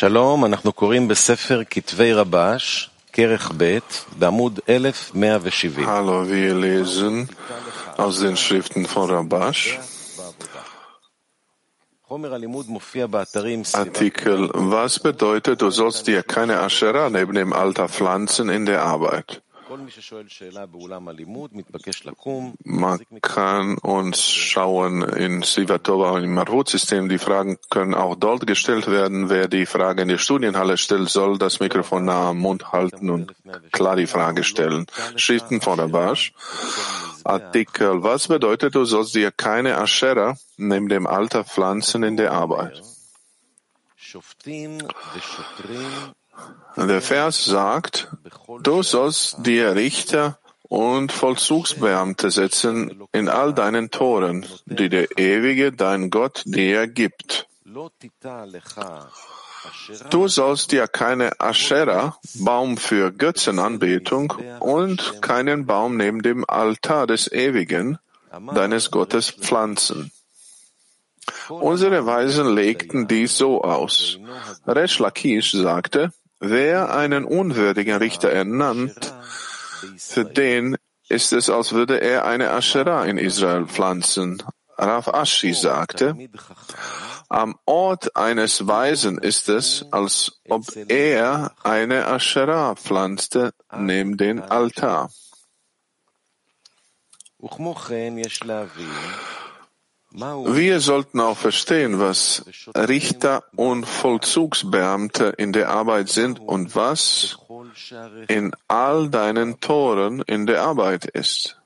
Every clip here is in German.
שלום, אנחנו קוראים בספר כתבי רבש, כרך ב', בעמוד 1170. Hallo, wir lesen aus den Schriften von Rabash. חומר הלימוד מופיע באתרים Artikel, was bedeutet, du sollst dir keine Asherah neben dem Alter pflanzen in der Arbeit? Man kann uns schauen in Sivatova und im Marvut-System. Die Fragen können auch dort gestellt werden. Wer die Frage in der Studienhalle stellt, soll das Mikrofon nah am Mund halten und klar die Frage stellen. Schriften von Rabash. Artikel. Was bedeutet, du sollst dir keine Aschera neben dem Alter pflanzen in der Arbeit? Der Vers sagt, du sollst dir Richter und Vollzugsbeamte setzen in all deinen Toren, die der ewige, dein Gott, dir gibt. Du sollst dir keine Aschera, Baum für Götzenanbetung, und keinen Baum neben dem Altar des Ewigen, deines Gottes, pflanzen. Unsere Weisen legten dies so aus. Resh Lakish sagte, wer einen unwürdigen Richter ernannt, für den ist es, als würde er eine Asherah in Israel pflanzen. Rav Ashi sagte, am Ort eines Weisen ist es, als ob er eine Asherah pflanzte neben den Altar. Wir sollten auch verstehen, was Richter und Vollzugsbeamte in der Arbeit sind und was in all deinen Toren in der Arbeit ist.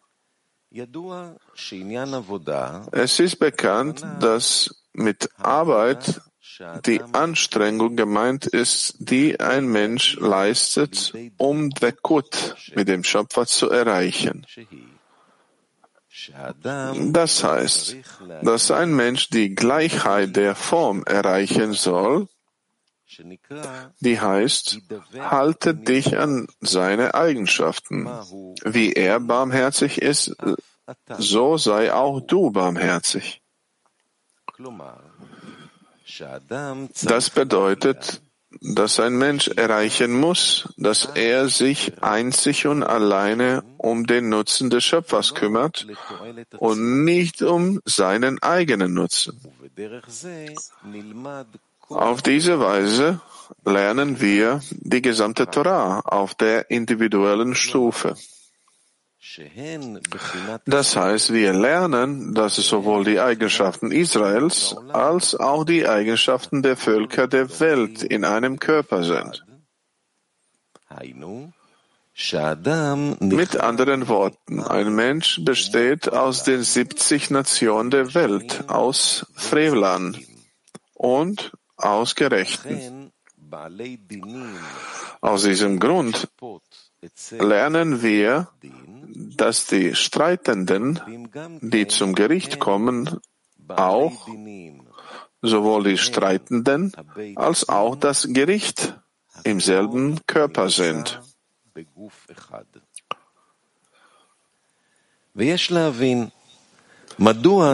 Es ist bekannt, dass mit Arbeit die Anstrengung gemeint ist, die ein Mensch leistet, um Dekut mit dem Schöpfer zu erreichen das heißt, dass ein Mensch die Gleichheit der Form erreichen soll, die heißt, halte dich an seine Eigenschaften. Wie er barmherzig ist, so sei auch du barmherzig. Das bedeutet, dass ein Mensch erreichen muss, dass er sich einzig und alleine um den Nutzen des Schöpfers kümmert und nicht um seinen eigenen Nutzen. Auf diese Weise lernen wir die gesamte Torah auf der individuellen Stufe. Das heißt, wir lernen, dass es sowohl die Eigenschaften Israels als auch die Eigenschaften der Völker der Welt in einem Körper sind. Mit anderen Worten, ein Mensch besteht aus den 70 Nationen der Welt, aus Frevlern und aus Gerechten. Aus diesem Grund lernen wir, dass die Streitenden, die zum Gericht kommen, auch sowohl die Streitenden als auch das Gericht im selben Körper sind.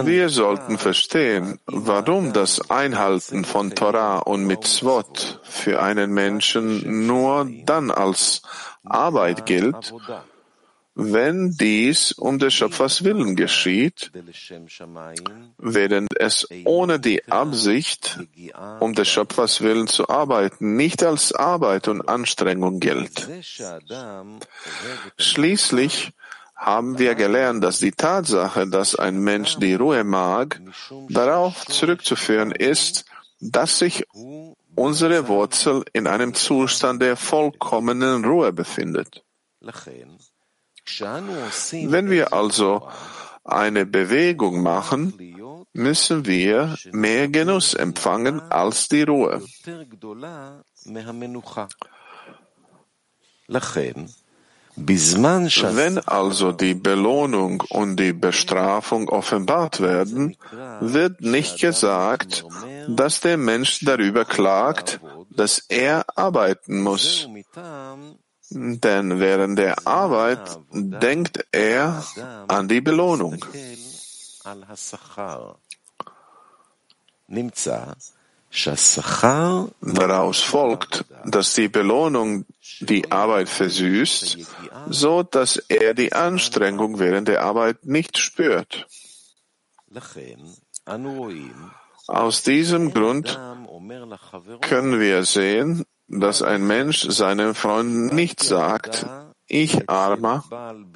Wir sollten verstehen, warum das Einhalten von Torah und Mitzvot für einen Menschen nur dann als Arbeit gilt, wenn dies um des Schöpfers willen geschieht, während es ohne die Absicht, um des Schöpfers willen zu arbeiten, nicht als Arbeit und Anstrengung gilt. Schließlich haben wir gelernt, dass die Tatsache, dass ein Mensch die Ruhe mag, darauf zurückzuführen ist, dass sich unsere Wurzel in einem Zustand der vollkommenen Ruhe befindet. Wenn wir also eine Bewegung machen, müssen wir mehr Genuss empfangen als die Ruhe. Wenn also die Belohnung und die Bestrafung offenbart werden, wird nicht gesagt, dass der Mensch darüber klagt, dass er arbeiten muss, denn während der Arbeit denkt er an die Belohnung. Daraus folgt, dass die Belohnung die Arbeit versüßt, so dass er die Anstrengung während der Arbeit nicht spürt. Aus diesem Grund können wir sehen, dass ein Mensch seinen Freunden nicht sagt, ich Armer,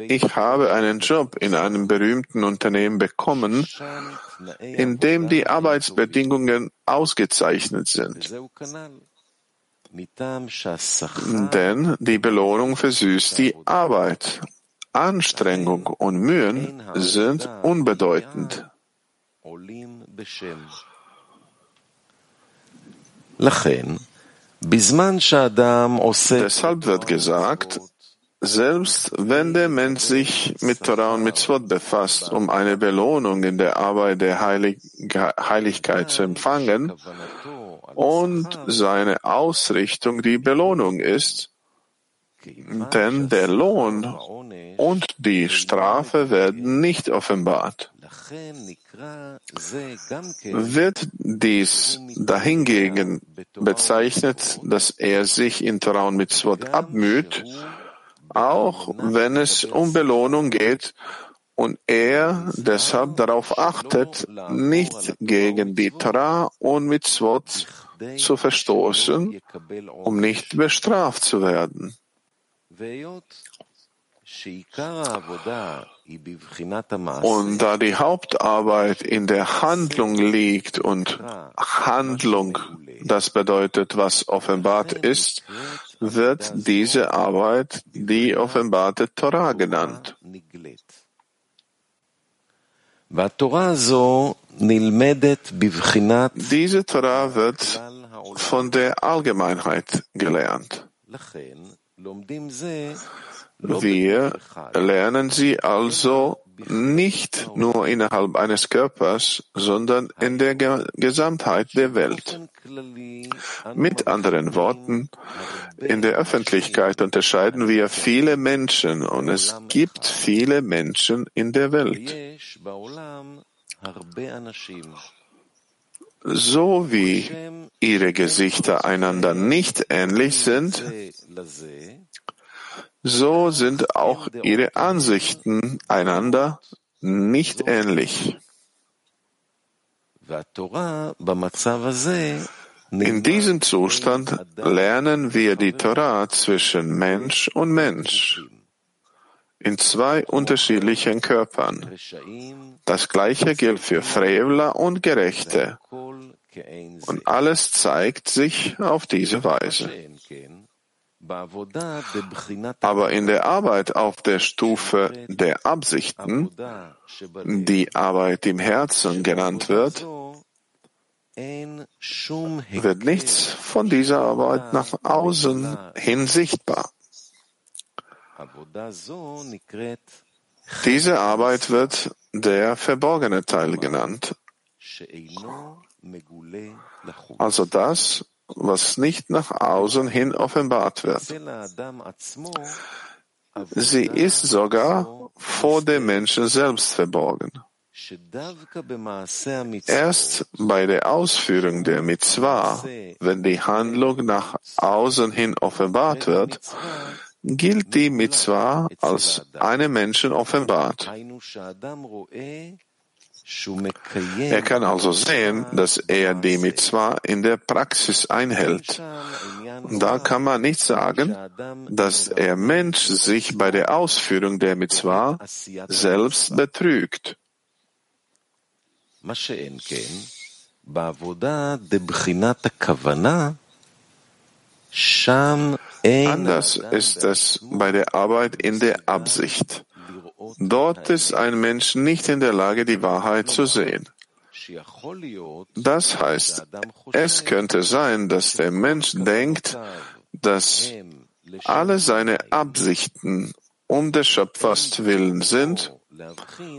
ich habe einen Job in einem berühmten Unternehmen bekommen, in dem die Arbeitsbedingungen ausgezeichnet sind. Denn die Belohnung versüßt die Arbeit. Anstrengung und Mühen sind unbedeutend. Deshalb wird gesagt, selbst wenn der Mensch sich mit Torah und Mitzvot befasst, um eine Belohnung in der Arbeit der Heilig Heiligkeit zu empfangen, und seine Ausrichtung die Belohnung ist, denn der Lohn und die Strafe werden nicht offenbart. Wird dies dahingegen bezeichnet, dass er sich in Torah und Mitzvot abmüht, auch wenn es um Belohnung geht und er deshalb darauf achtet, nicht gegen die Torah und Mitzvot zu verstoßen, um nicht bestraft zu werden. Und da die Hauptarbeit in der Handlung liegt und Handlung, das bedeutet, was offenbart ist, wird diese Arbeit die offenbarte Torah genannt. Diese Torah wird von der Allgemeinheit gelernt. Wir lernen sie also nicht nur innerhalb eines Körpers, sondern in der Gesamtheit der Welt. Mit anderen Worten, in der Öffentlichkeit unterscheiden wir viele Menschen und es gibt viele Menschen in der Welt. So wie ihre Gesichter einander nicht ähnlich sind, so sind auch ihre Ansichten einander nicht ähnlich. In diesem Zustand lernen wir die Torah zwischen Mensch und Mensch in zwei unterschiedlichen Körpern. Das gleiche gilt für Frevler und Gerechte. Und alles zeigt sich auf diese Weise. Aber in der Arbeit auf der Stufe der Absichten, die Arbeit im Herzen genannt wird, wird nichts von dieser Arbeit nach außen hin sichtbar. Diese Arbeit wird der verborgene Teil genannt, also das, was nicht nach außen hin offenbart wird. Sie ist sogar vor dem Menschen selbst verborgen. Erst bei der Ausführung der Mitzvah, wenn die Handlung nach außen hin offenbart wird, gilt die Mitzvah als einem Menschen offenbart. Er kann also sehen, dass er die Mitzvah in der Praxis einhält. Und da kann man nicht sagen, dass der Mensch sich bei der Ausführung der Mitzvah selbst betrügt. Anders ist es bei der Arbeit in der Absicht. Dort ist ein Mensch nicht in der Lage, die Wahrheit zu sehen. Das heißt, es könnte sein, dass der Mensch denkt, dass alle seine Absichten um des Schöpfers willen sind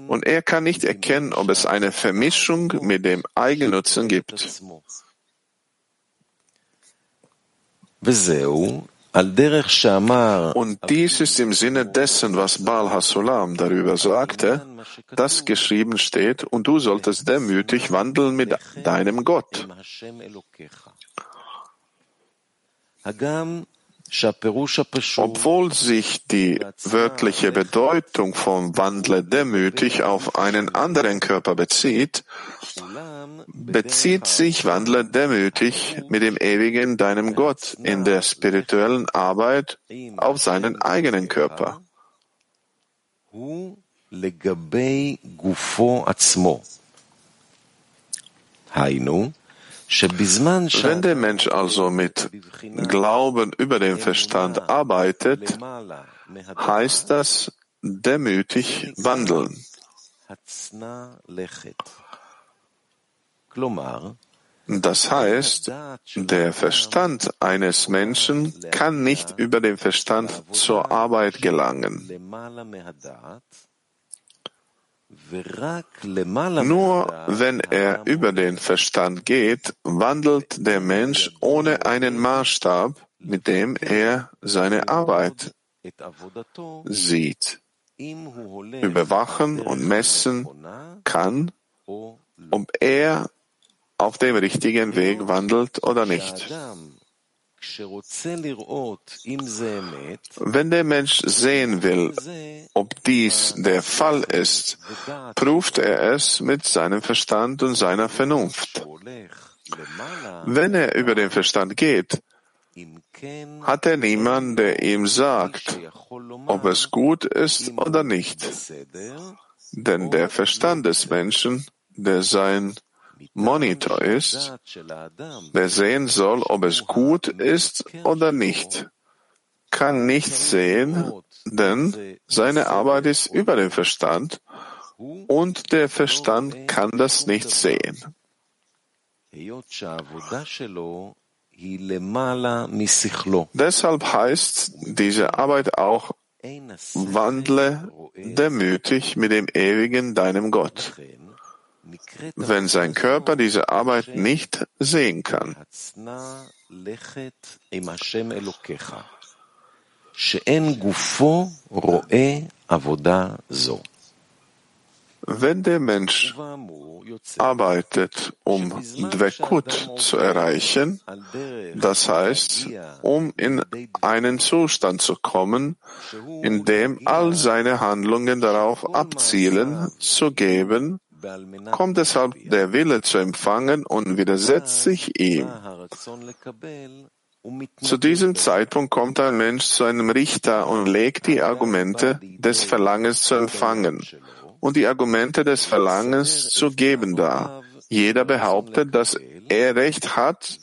und er kann nicht erkennen, ob es eine Vermischung mit dem Eigennutzen gibt. Und dies ist im Sinne dessen, was Baal Hasulam darüber sagte, dass geschrieben steht, und du solltest demütig wandeln mit deinem Gott obwohl sich die wörtliche Bedeutung von Wandle demütig auf einen anderen Körper bezieht, bezieht sich Wandle demütig mit dem ewigen deinem Gott in der spirituellen Arbeit auf seinen eigenen Körper. Hainu, wenn der Mensch also mit Glauben über den Verstand arbeitet, heißt das demütig wandeln. Das heißt, der Verstand eines Menschen kann nicht über den Verstand zur Arbeit gelangen. Nur wenn er über den Verstand geht, wandelt der Mensch ohne einen Maßstab, mit dem er seine Arbeit sieht, überwachen und messen kann, ob er auf dem richtigen Weg wandelt oder nicht. Wenn der Mensch sehen will, ob dies der Fall ist, prüft er es mit seinem Verstand und seiner Vernunft. Wenn er über den Verstand geht, hat er niemanden, der ihm sagt, ob es gut ist oder nicht. Denn der Verstand des Menschen, der sein Monitor ist, der sehen soll, ob es gut ist oder nicht, kann nicht sehen, denn seine Arbeit ist über den Verstand und der Verstand kann das nicht sehen. Deshalb heißt diese Arbeit auch Wandle demütig mit dem Ewigen deinem Gott wenn sein Körper diese Arbeit nicht sehen kann. Wenn der Mensch arbeitet, um Dvekut zu erreichen, das heißt, um in einen Zustand zu kommen, in dem all seine Handlungen darauf abzielen, zu geben, kommt deshalb der Wille zu empfangen und widersetzt sich ihm. Zu diesem Zeitpunkt kommt ein Mensch zu einem Richter und legt die Argumente des Verlangens zu empfangen und die Argumente des Verlangens zu geben dar. Jeder behauptet, dass er Recht hat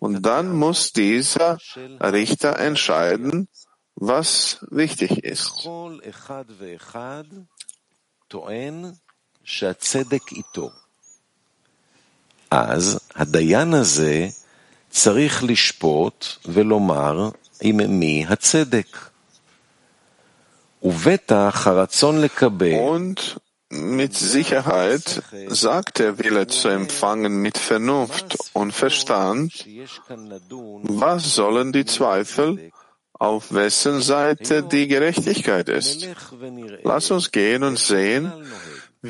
und dann muss dieser Richter entscheiden, was wichtig ist. שהצדק איתו. אז הדיין הזה צריך לשפוט ולומר עם מי הצדק. ובטח הרצון לקבל Und mit Sicherheit sagt der Wille zu empfangen mit Vernunft und Verstand, was sollen die Zweifel, auf wessen Seite die Gerechtigkeit ist. Lass uns gehen und sehen,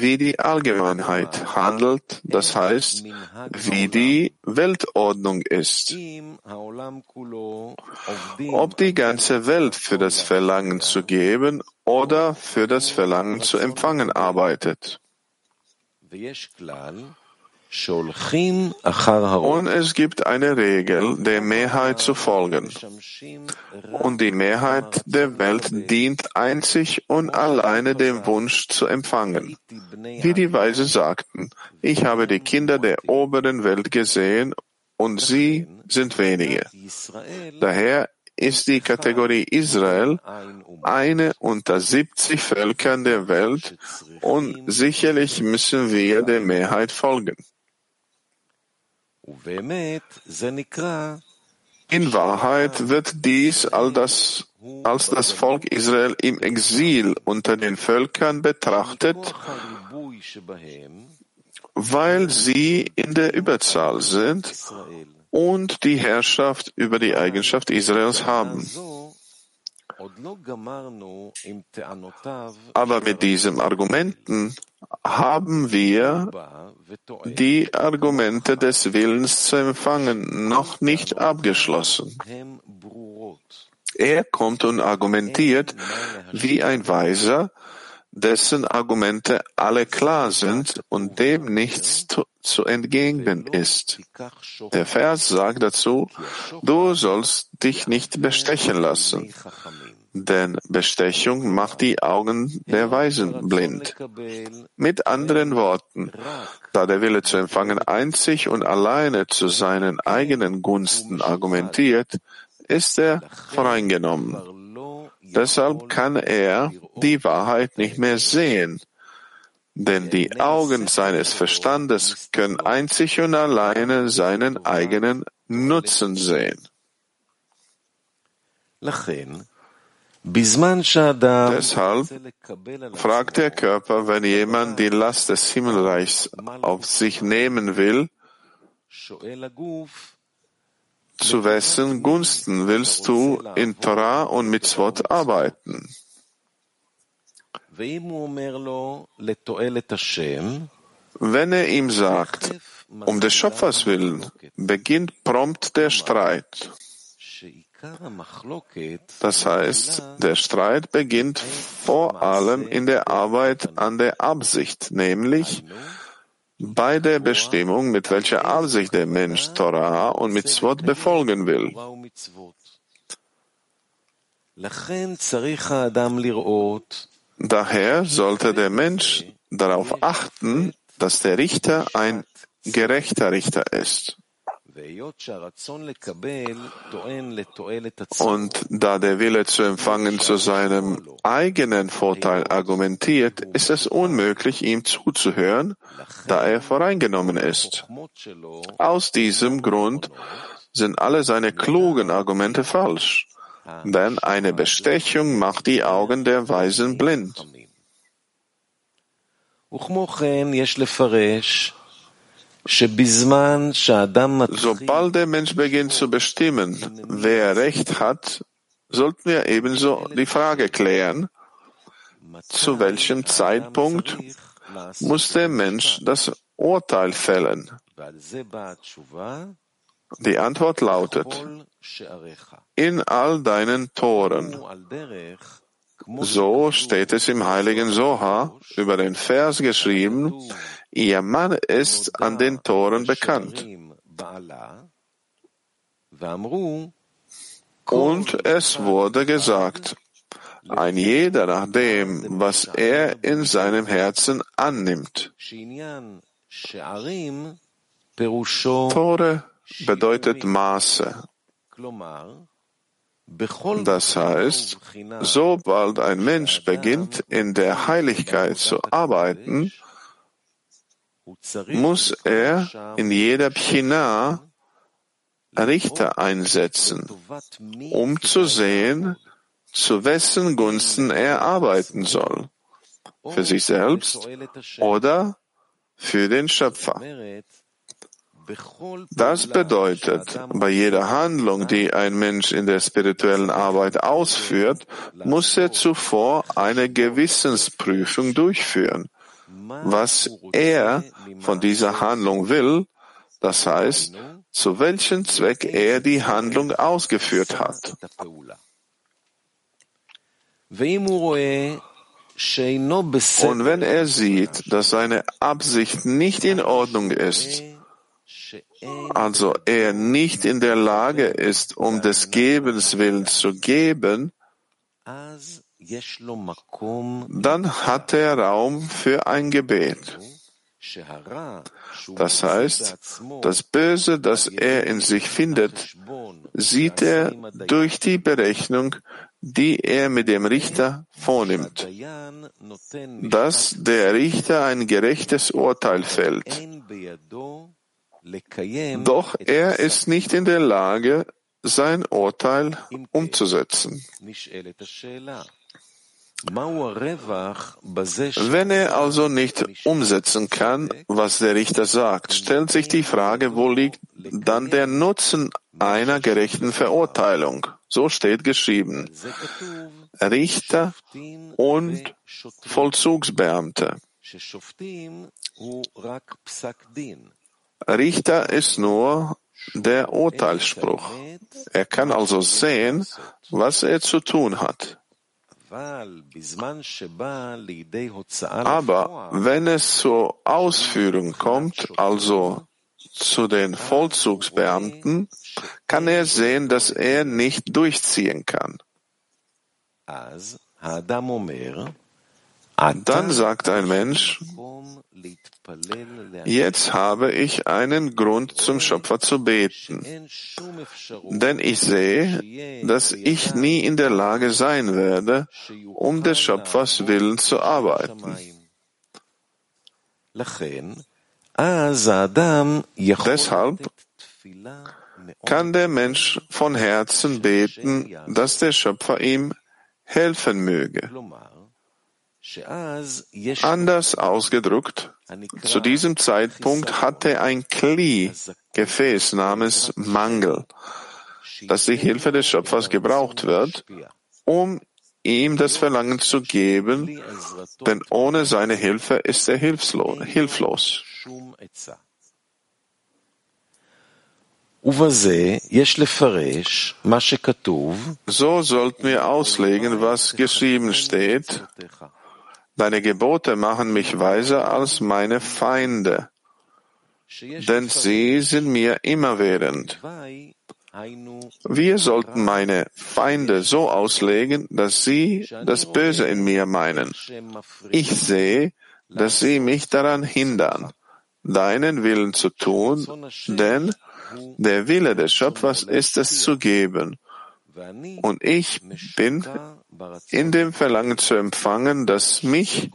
wie die Allgemeinheit handelt, das heißt, wie die Weltordnung ist. Ob die ganze Welt für das Verlangen zu geben oder für das Verlangen zu empfangen arbeitet. Und es gibt eine Regel, der Mehrheit zu folgen. Und die Mehrheit der Welt dient einzig und alleine dem Wunsch zu empfangen. Wie die Weise sagten, ich habe die Kinder der oberen Welt gesehen und sie sind wenige. Daher ist die Kategorie Israel eine unter 70 Völkern der Welt und sicherlich müssen wir der Mehrheit folgen. In Wahrheit wird dies all das, als das Volk Israel im Exil unter den Völkern betrachtet, weil sie in der Überzahl sind und die Herrschaft über die Eigenschaft Israels haben. Aber mit diesen Argumenten haben wir die Argumente des Willens zu empfangen noch nicht abgeschlossen. Er kommt und argumentiert wie ein Weiser, dessen Argumente alle klar sind und dem nichts zu entgegnen ist. Der Vers sagt dazu, du sollst dich nicht bestechen lassen, denn Bestechung macht die Augen der Weisen blind. Mit anderen Worten, da der Wille zu empfangen einzig und alleine zu seinen eigenen Gunsten argumentiert, ist er voreingenommen. Deshalb kann er die Wahrheit nicht mehr sehen, denn die Augen seines Verstandes können einzig und alleine seinen eigenen Nutzen sehen. Deshalb fragt der Körper, wenn jemand die Last des Himmelreichs auf sich nehmen will, zu wessen Gunsten willst du in Torah und Mitzvot arbeiten? Wenn er ihm sagt, um des Schöpfers willen, beginnt prompt der Streit. Das heißt, der Streit beginnt vor allem in der Arbeit an der Absicht, nämlich bei der Bestimmung, mit welcher Absicht der Mensch Torah und Mitzvot befolgen will. Daher sollte der Mensch darauf achten, dass der Richter ein gerechter Richter ist. Und da der Wille zu empfangen zu seinem eigenen Vorteil argumentiert, ist es unmöglich, ihm zuzuhören, da er voreingenommen ist. Aus diesem Grund sind alle seine klugen Argumente falsch, denn eine Bestechung macht die Augen der Weisen blind. Sobald der Mensch beginnt zu bestimmen, wer Recht hat, sollten wir ebenso die Frage klären, zu welchem Zeitpunkt muss der Mensch das Urteil fällen? Die Antwort lautet, in all deinen Toren. So steht es im heiligen Soha über den Vers geschrieben, Ihr Mann ist an den Toren bekannt. Und es wurde gesagt, ein jeder nach dem, was er in seinem Herzen annimmt. Tore bedeutet Maße. Das heißt, sobald ein Mensch beginnt, in der Heiligkeit zu arbeiten, muss er in jeder Pchina Richter einsetzen, um zu sehen, zu wessen Gunsten er arbeiten soll, für sich selbst oder für den Schöpfer. Das bedeutet, bei jeder Handlung, die ein Mensch in der spirituellen Arbeit ausführt, muss er zuvor eine Gewissensprüfung durchführen was er von dieser Handlung will, das heißt, zu welchem Zweck er die Handlung ausgeführt hat. Und wenn er sieht, dass seine Absicht nicht in Ordnung ist, also er nicht in der Lage ist, um des Gebens willen zu geben, dann hat er Raum für ein Gebet. Das heißt, das Böse, das er in sich findet, sieht er durch die Berechnung, die er mit dem Richter vornimmt, dass der Richter ein gerechtes Urteil fällt. Doch er ist nicht in der Lage, sein Urteil umzusetzen. Wenn er also nicht umsetzen kann, was der Richter sagt, stellt sich die Frage, wo liegt dann der Nutzen einer gerechten Verurteilung? So steht geschrieben. Richter und Vollzugsbeamte. Richter ist nur der Urteilsspruch. Er kann also sehen, was er zu tun hat. Aber wenn es zur Ausführung kommt, also zu den Vollzugsbeamten, kann er sehen, dass er nicht durchziehen kann. Dann sagt ein Mensch, jetzt habe ich einen Grund zum Schöpfer zu beten, denn ich sehe, dass ich nie in der Lage sein werde, um des Schöpfers Willen zu arbeiten. Deshalb kann der Mensch von Herzen beten, dass der Schöpfer ihm helfen möge. Anders ausgedrückt, zu diesem Zeitpunkt hatte ein Kli, Gefäß namens Mangel, das die Hilfe des Schöpfers gebraucht wird, um ihm das Verlangen zu geben, denn ohne seine Hilfe ist er hilflos. So sollten wir auslegen, was geschrieben steht. Deine Gebote machen mich weiser als meine Feinde, denn sie sind mir immerwährend. Wir sollten meine Feinde so auslegen, dass sie das Böse in mir meinen. Ich sehe, dass sie mich daran hindern, deinen Willen zu tun, denn der Wille des Schöpfers ist es zu geben. Und ich bin in dem Verlangen zu empfangen, das mich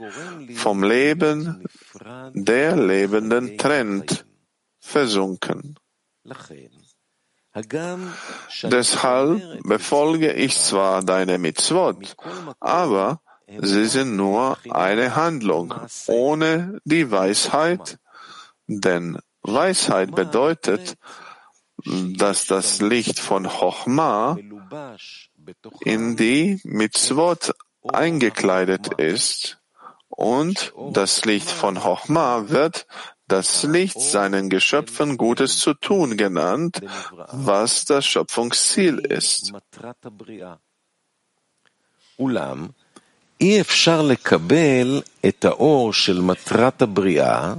vom Leben der Lebenden trennt, versunken. Deshalb befolge ich zwar deine Mitzvot, aber sie sind nur eine Handlung ohne die Weisheit, denn Weisheit bedeutet, dass das Licht von Chochma in die Mitzvot eingekleidet ist und das Licht von Chochma wird das Licht seinen Geschöpfen Gutes zu tun genannt, was das Schöpfungsziel ist. אי אפשר לקבל את האור של מטרת הבריאה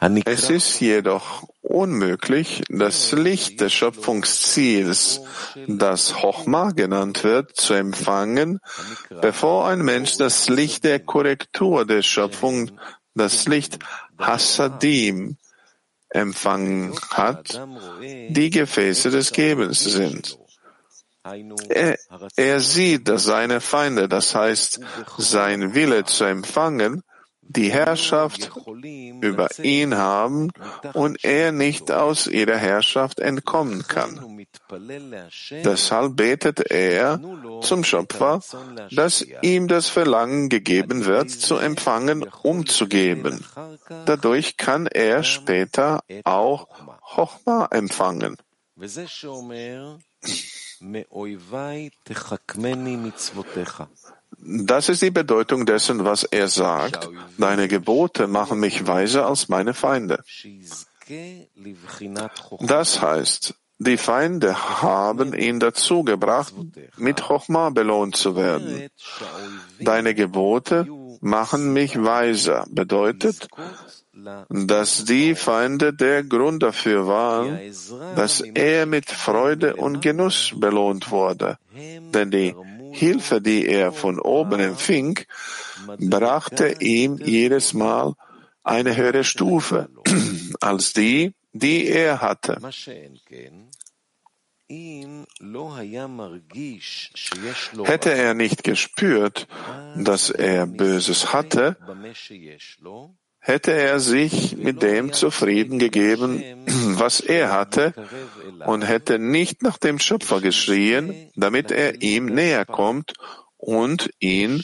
es ist jedoch unmöglich, das Licht des Schöpfungsziels, das Chochma genannt wird, zu empfangen, bevor ein Mensch das Licht der Korrektur der Schöpfung, das Licht Hassadim, empfangen hat, die Gefäße des Gebens sind. Er, er sieht, dass seine Feinde, das heißt sein Wille zu empfangen, die Herrschaft über ihn haben und er nicht aus ihrer Herrschaft entkommen kann. Deshalb betet er zum Schöpfer, dass ihm das Verlangen gegeben wird, zu empfangen, umzugeben. Dadurch kann er später auch Chochma empfangen. Das ist die Bedeutung dessen, was er sagt. Deine Gebote machen mich weiser als meine Feinde. Das heißt, die Feinde haben ihn dazu gebracht, mit Chochma belohnt zu werden. Deine Gebote machen mich weiser bedeutet, dass die Feinde der Grund dafür waren, dass er mit Freude und Genuss belohnt wurde. Denn die Hilfe, die er von oben empfing, brachte ihm jedes Mal eine höhere Stufe als die, die er hatte. Hätte er nicht gespürt, dass er Böses hatte, hätte er sich mit dem zufrieden gegeben, was er hatte, und hätte nicht nach dem Schöpfer geschrien, damit er ihm näher kommt und ihn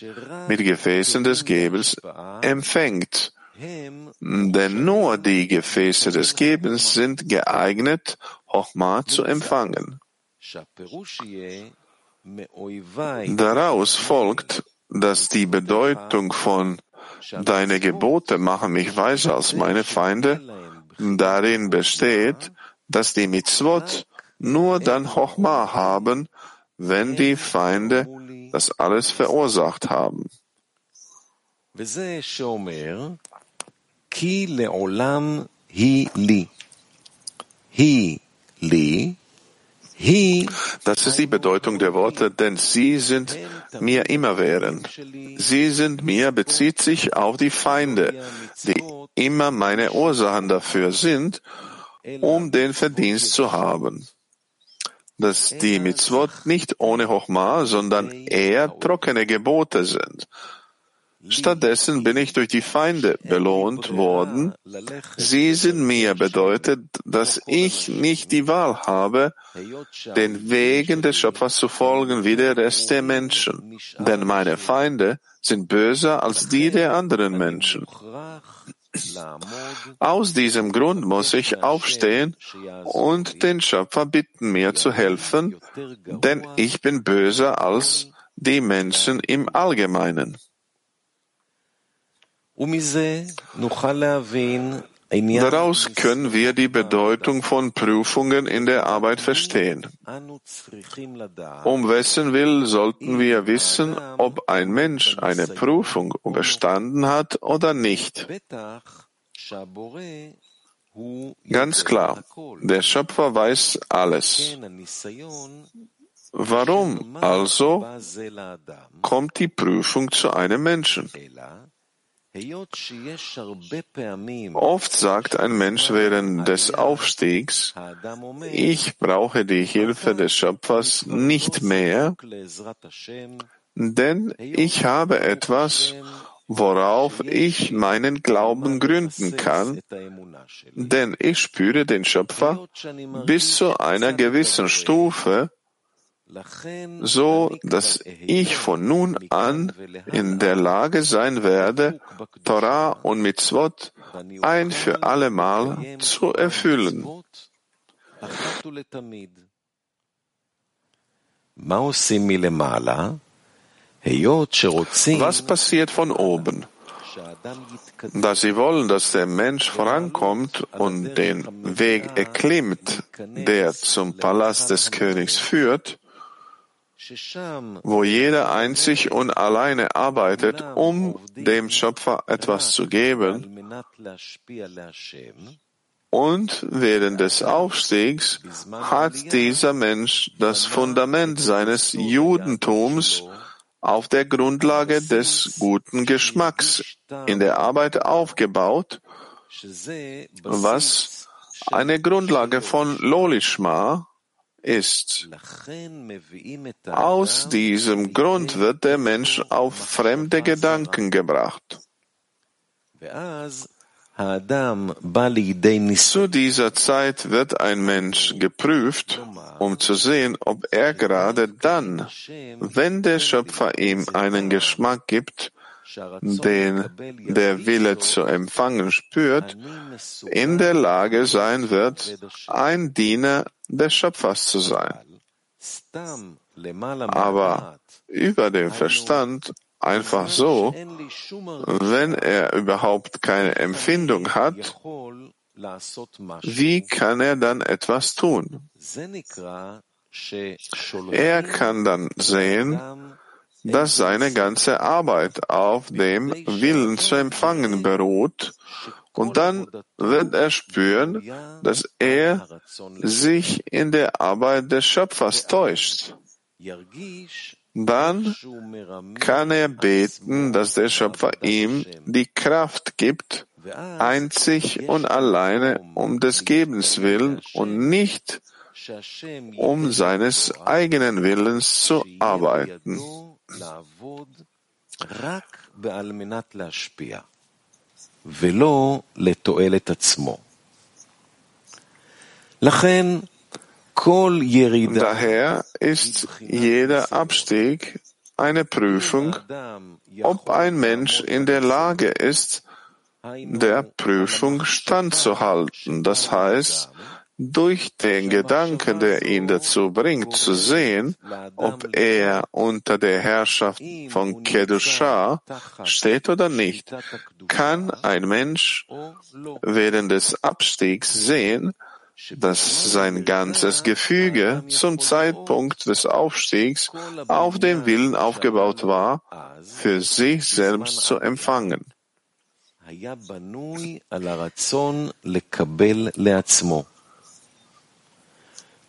mit Gefäßen des Gebens empfängt. Denn nur die Gefäße des Gebens sind geeignet, Chochma zu empfangen. Daraus folgt, dass die Bedeutung von Deine Gebote machen mich weiser als meine Feinde darin besteht, dass die Mitzvot nur dann Chochma haben, wenn die Feinde das alles verursacht haben. Das ist die Bedeutung der Worte, denn sie sind mir immerwährend. Sie sind mir bezieht sich auf die Feinde, die immer meine Ursachen dafür sind, um den Verdienst zu haben. Dass die Mitzvot nicht ohne Hochma, sondern eher trockene Gebote sind. Stattdessen bin ich durch die Feinde belohnt worden. Sie sind mir bedeutet, dass ich nicht die Wahl habe, den Wegen des Schöpfers zu folgen wie der Rest der Menschen. Denn meine Feinde sind böser als die der anderen Menschen. Aus diesem Grund muss ich aufstehen und den Schöpfer bitten, mir zu helfen, denn ich bin böser als die Menschen im Allgemeinen. Daraus können wir die Bedeutung von Prüfungen in der Arbeit verstehen. Um wessen Will sollten wir wissen, ob ein Mensch eine Prüfung überstanden hat oder nicht. Ganz klar, der Schöpfer weiß alles. Warum also kommt die Prüfung zu einem Menschen? Oft sagt ein Mensch während des Aufstiegs, ich brauche die Hilfe des Schöpfers nicht mehr, denn ich habe etwas, worauf ich meinen Glauben gründen kann, denn ich spüre den Schöpfer bis zu einer gewissen Stufe, so dass ich von nun an in der Lage sein werde, Torah und Mitzvot ein für allemal zu erfüllen. Was passiert von oben? Da sie wollen, dass der Mensch vorankommt und den Weg erklimmt, der zum Palast des Königs führt, wo jeder einzig und alleine arbeitet, um dem Schöpfer etwas zu geben. Und während des Aufstiegs hat dieser Mensch das Fundament seines Judentums auf der Grundlage des guten Geschmacks in der Arbeit aufgebaut, was eine Grundlage von Lolishma, ist. Aus diesem Grund wird der Mensch auf fremde Gedanken gebracht. Zu dieser Zeit wird ein Mensch geprüft, um zu sehen, ob er gerade dann, wenn der Schöpfer ihm einen Geschmack gibt, den der Wille zu empfangen spürt, in der Lage sein wird, ein Diener des Schöpfers zu sein. Aber über den Verstand einfach so, wenn er überhaupt keine Empfindung hat, wie kann er dann etwas tun? Er kann dann sehen, dass seine ganze Arbeit auf dem Willen zu empfangen beruht, und dann wird er spüren, dass er sich in der Arbeit des Schöpfers täuscht. Dann kann er beten, dass der Schöpfer ihm die Kraft gibt, einzig und alleine um des Gebens willen und nicht um seines eigenen Willens zu arbeiten. ולא לתועלת עצמו. לכן Daher ist jeder Abstieg eine Prüfung, ob ein Mensch in der Lage ist, der Prüfung standzuhalten. Das heißt, durch den Gedanken, der ihn dazu bringt, zu sehen, ob er unter der Herrschaft von Kedusha steht oder nicht, kann ein Mensch während des Abstiegs sehen, dass sein ganzes Gefüge zum Zeitpunkt des Aufstiegs auf dem Willen aufgebaut war, für sich selbst zu empfangen.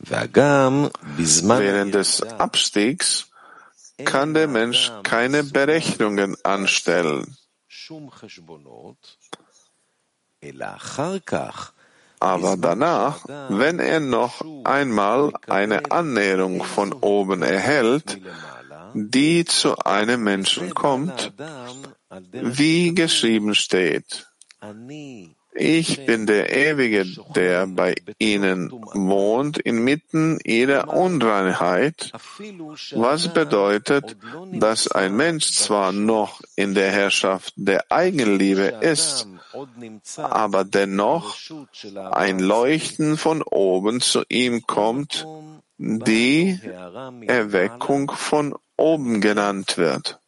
Während des Abstiegs kann der Mensch keine Berechnungen anstellen. Aber danach, wenn er noch einmal eine Annäherung von oben erhält, die zu einem Menschen kommt, wie geschrieben steht, ich bin der Ewige, der bei ihnen wohnt, inmitten ihrer Unreinheit, was bedeutet, dass ein Mensch zwar noch in der Herrschaft der Eigenliebe ist, aber dennoch ein Leuchten von oben zu ihm kommt, die Erweckung von oben genannt wird.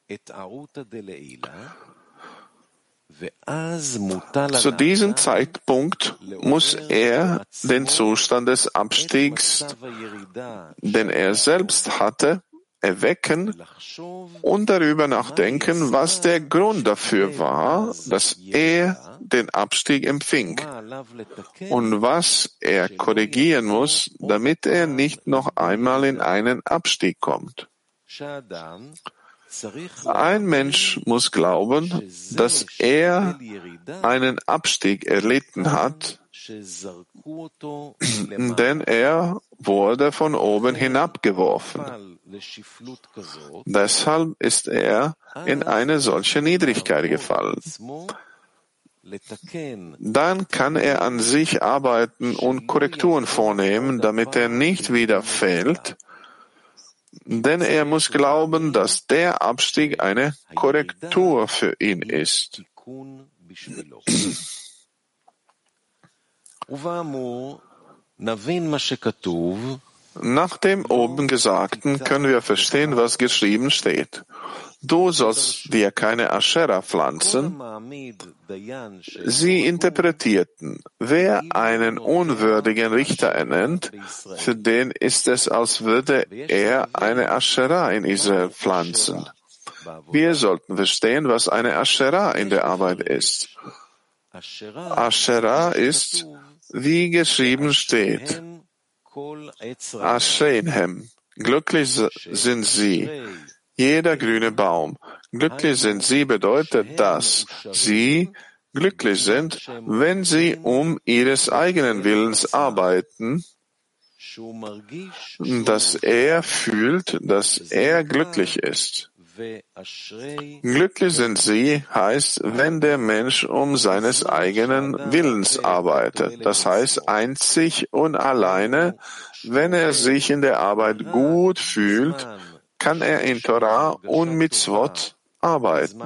Zu diesem Zeitpunkt muss er den Zustand des Abstiegs, den er selbst hatte, erwecken und darüber nachdenken, was der Grund dafür war, dass er den Abstieg empfing und was er korrigieren muss, damit er nicht noch einmal in einen Abstieg kommt. Ein Mensch muss glauben, dass er einen Abstieg erlitten hat, denn er wurde von oben hinabgeworfen. Deshalb ist er in eine solche Niedrigkeit gefallen. Dann kann er an sich arbeiten und Korrekturen vornehmen, damit er nicht wieder fällt denn er muss glauben, dass der Abstieg eine Korrektur für ihn ist. Nach dem oben Gesagten können wir verstehen, was geschrieben steht. Du sollst dir keine Aschera pflanzen. Sie interpretierten, wer einen unwürdigen Richter ernennt, für den ist es, als würde er eine Aschera in Israel pflanzen. Wir sollten verstehen, was eine Aschera in der Arbeit ist. Aschera ist, wie geschrieben steht, Aschenhem. Glücklich sind sie, jeder grüne Baum. Glücklich sind sie bedeutet, dass sie glücklich sind, wenn sie um ihres eigenen Willens arbeiten, dass er fühlt, dass er glücklich ist. Glücklich sind sie heißt, wenn der Mensch um seines eigenen Willens arbeitet. Das heißt einzig und alleine, wenn er sich in der Arbeit gut fühlt, kann er in Torah und Mitzvot arbeiten.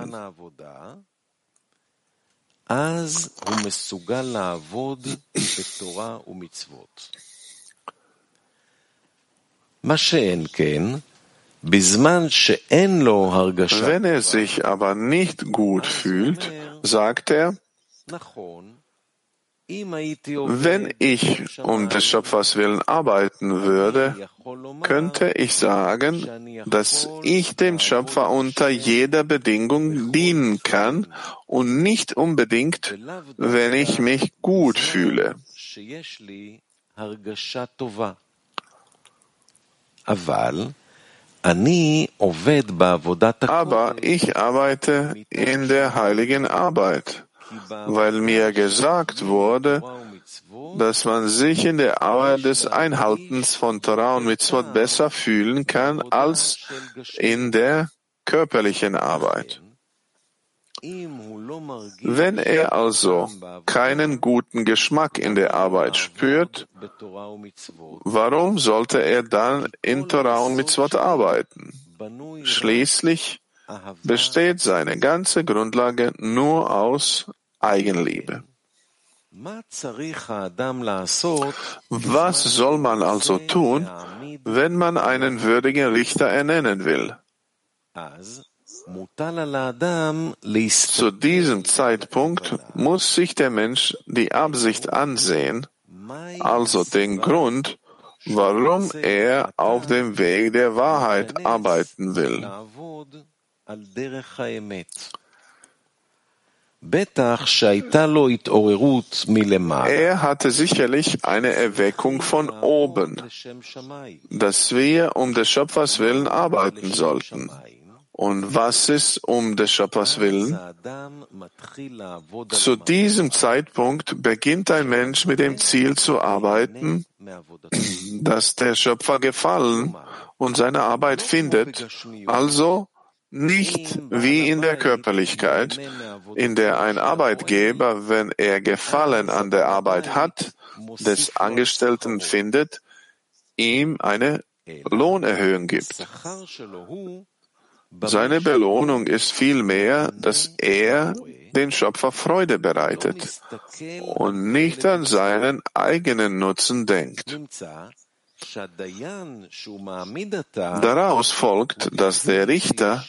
Wenn er sich aber nicht gut fühlt, sagt er, wenn ich um des Schöpfers willen arbeiten würde, könnte ich sagen, dass ich dem Schöpfer unter jeder Bedingung dienen kann und nicht unbedingt, wenn ich mich gut fühle. Aber ich arbeite in der heiligen Arbeit weil mir gesagt wurde, dass man sich in der Arbeit des Einhaltens von Torah und Mitzvot besser fühlen kann als in der körperlichen Arbeit. Wenn er also keinen guten Geschmack in der Arbeit spürt, warum sollte er dann in Torah und Mitzvot arbeiten? Schließlich besteht seine ganze Grundlage nur aus Eigenliebe. Was soll man also tun, wenn man einen würdigen Richter ernennen will? Zu diesem Zeitpunkt muss sich der Mensch die Absicht ansehen, also den Grund, warum er auf dem Weg der Wahrheit arbeiten will. Er hatte sicherlich eine Erweckung von oben, dass wir um des Schöpfers willen arbeiten sollten. Und was ist um des Schöpfers willen? Zu diesem Zeitpunkt beginnt ein Mensch mit dem Ziel zu arbeiten, dass der Schöpfer gefallen und seine Arbeit findet, also nicht wie in der Körperlichkeit, in der ein Arbeitgeber, wenn er Gefallen an der Arbeit hat, des Angestellten findet, ihm eine Lohnerhöhung gibt. Seine Belohnung ist vielmehr, dass er den Schöpfer Freude bereitet und nicht an seinen eigenen Nutzen denkt. Daraus folgt, dass der Richter,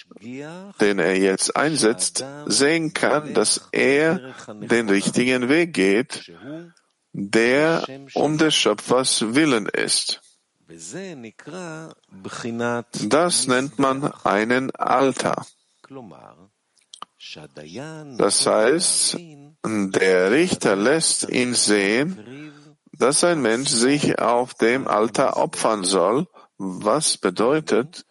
den er jetzt einsetzt, sehen kann, dass er den richtigen Weg geht, der um des Schöpfers Willen ist. Das nennt man einen Alter. Das heißt, der Richter lässt ihn sehen, dass ein Mensch sich auf dem Altar opfern soll, was bedeutet,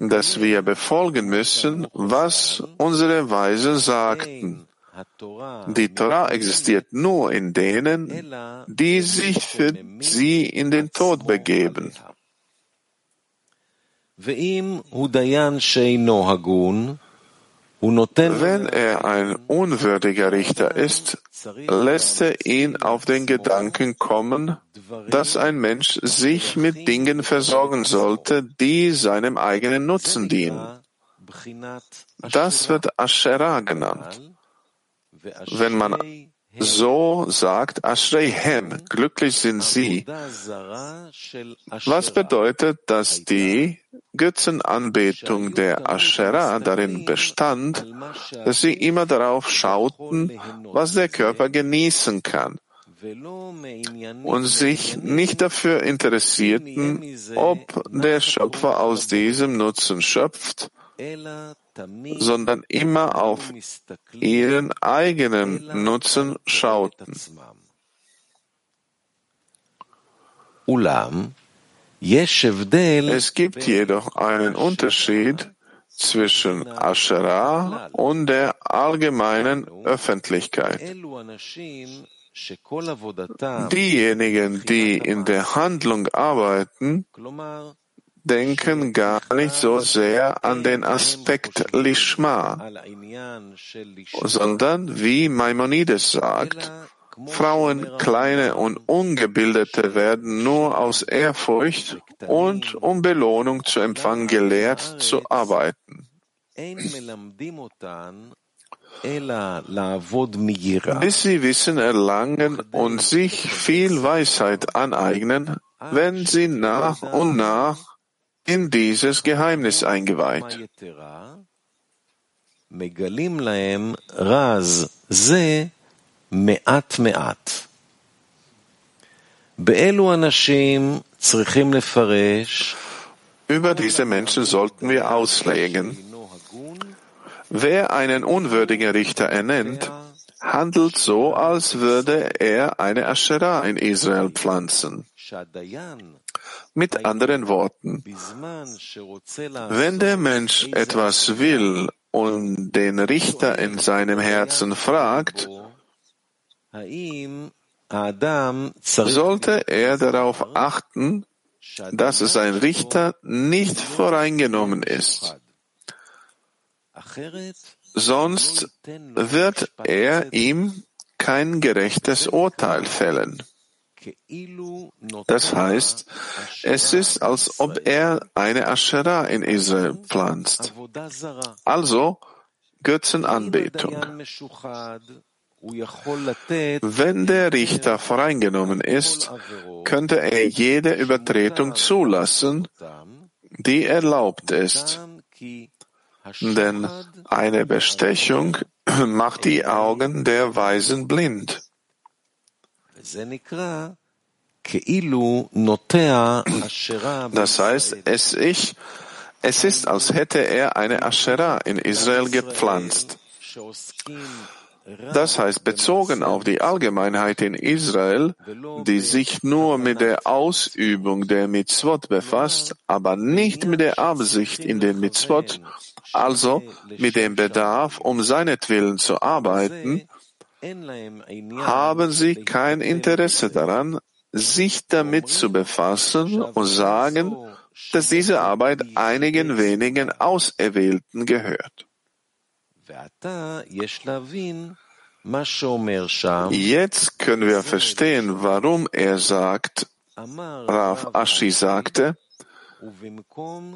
dass wir befolgen müssen, was unsere Weisen sagten. Die Torah existiert nur in denen, die sich für sie in den Tod begeben. Wenn er ein unwürdiger Richter ist, lässt er ihn auf den Gedanken kommen, dass ein Mensch sich mit Dingen versorgen sollte, die seinem eigenen Nutzen dienen. Das wird Asherah genannt. Wenn man so sagt Ashreihem, glücklich sind sie. Was bedeutet, dass die Götzenanbetung der Asherah darin bestand, dass sie immer darauf schauten, was der Körper genießen kann und sich nicht dafür interessierten, ob der Schöpfer aus diesem Nutzen schöpft sondern immer auf ihren eigenen Nutzen schauten. Es gibt jedoch einen Unterschied zwischen Asherah und der allgemeinen Öffentlichkeit. Diejenigen, die in der Handlung arbeiten, denken gar nicht so sehr an den Aspekt Lishma, sondern wie Maimonides sagt, Frauen, kleine und ungebildete werden nur aus Ehrfurcht und um Belohnung zu empfangen gelehrt zu arbeiten. Bis sie Wissen erlangen und sich viel Weisheit aneignen, wenn sie nach und nach in dieses Geheimnis eingeweiht. Über diese Menschen sollten wir auslegen. Wer einen unwürdigen Richter ernennt, handelt so, als würde er eine Asherah in Israel pflanzen. Mit anderen Worten, wenn der Mensch etwas will und den Richter in seinem Herzen fragt, sollte er darauf achten, dass sein Richter nicht voreingenommen ist. Sonst wird er ihm kein gerechtes Urteil fällen. Das heißt, es ist, als ob er eine Aschera in Israel pflanzt. Also Götzenanbetung. Wenn der Richter voreingenommen ist, könnte er jede Übertretung zulassen, die erlaubt ist. Denn eine Bestechung macht die Augen der Weisen blind. Das heißt, es, ich, es ist, als hätte er eine Asherah in Israel gepflanzt. Das heißt, bezogen auf die Allgemeinheit in Israel, die sich nur mit der Ausübung der Mitzvot befasst, aber nicht mit der Absicht in den Mitzvot, also mit dem Bedarf, um seinetwillen zu arbeiten, haben sie kein Interesse daran, sich damit zu befassen und sagen, dass diese Arbeit einigen wenigen Auserwählten gehört. Jetzt können wir verstehen, warum er sagt, Rav Ashi sagte,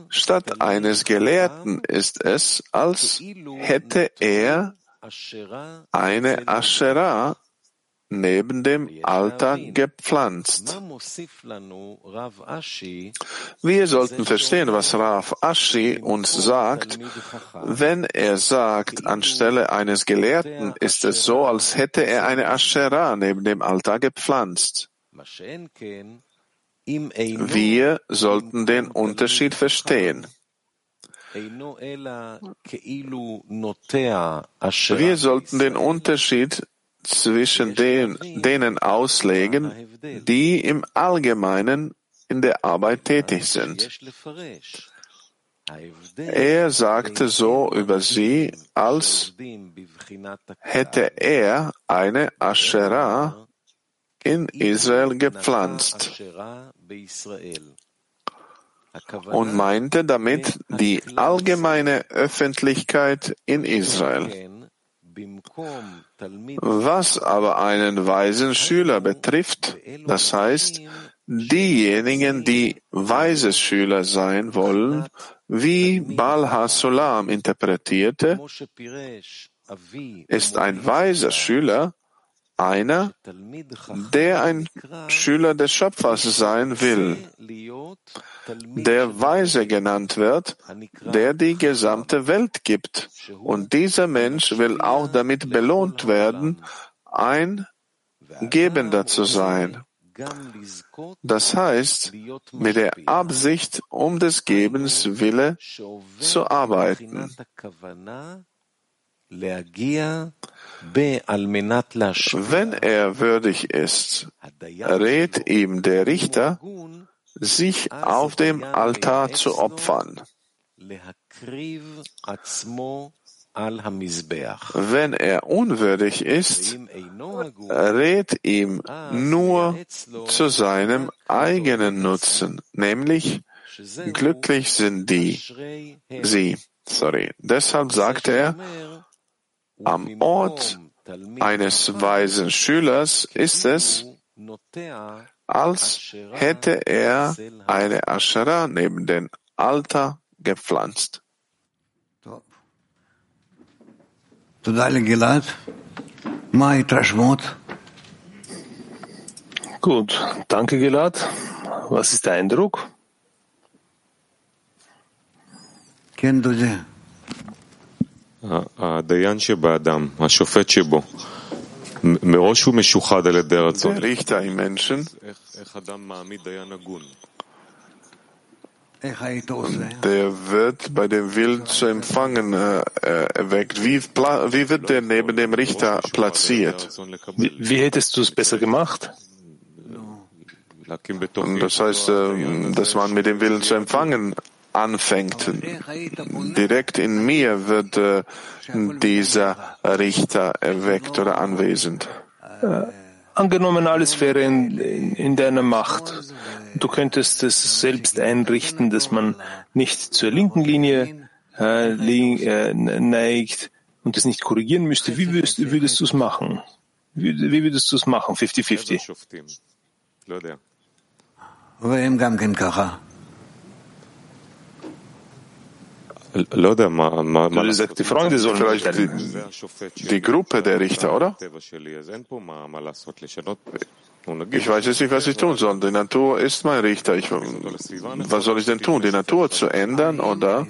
statt eines Gelehrten ist es, als hätte er eine Asherah neben dem Altar gepflanzt. Wir sollten verstehen, was Rav Ashi uns sagt, wenn er sagt, anstelle eines Gelehrten ist es so, als hätte er eine Asherah neben dem Altar gepflanzt. Wir sollten den Unterschied verstehen. Wir sollten den Unterschied zwischen den, denen auslegen, die im Allgemeinen in der Arbeit tätig sind. Er sagte so über sie, als hätte er eine Asherah in Israel gepflanzt und meinte damit die allgemeine Öffentlichkeit in Israel. Was aber einen weisen Schüler betrifft, das heißt, diejenigen, die weise Schüler sein wollen, wie Bal HaSulam interpretierte, ist ein weiser Schüler einer, der ein Schüler des Schöpfers sein will, der Weise genannt wird, der die gesamte Welt gibt. Und dieser Mensch will auch damit belohnt werden, ein Gebender zu sein. Das heißt, mit der Absicht, um des Gebens Wille zu arbeiten. Wenn er würdig ist, rät ihm der Richter, sich auf dem Altar zu opfern. Wenn er unwürdig ist, rät ihm nur zu seinem eigenen Nutzen, nämlich glücklich sind die, sie. Sorry. Deshalb sagte er, am Ort eines weisen Schülers ist es, als hätte er eine Aschera neben den Alter gepflanzt. Gut, danke Gilad. Was ist der Eindruck? Kennt ihr der Richter im Menschen. Der wird bei dem Willen zu empfangen äh, äh erweckt. Wie, wie, wird der neben dem Richter platziert? Wie, wie hättest du es besser gemacht? Und das heißt, äh, dass man mit dem Willen zu empfangen anfängt. Direkt in mir wird äh, dieser Richter erweckt oder anwesend. Äh, angenommen, alles wäre in, in, in, deiner Macht. Du könntest es selbst einrichten, dass man nicht zur linken Linie äh, äh neigt und es nicht korrigieren müsste. Wie würdest, würdest du es machen? Wie, wie würdest du es machen? 50-50. Du sagst, die Freunde sollen Vielleicht die, die Gruppe der Richter, oder? Ich weiß jetzt nicht, was ich tun soll. Die Natur ist mein Richter. Ich, was soll ich denn tun? Die Natur zu ändern oder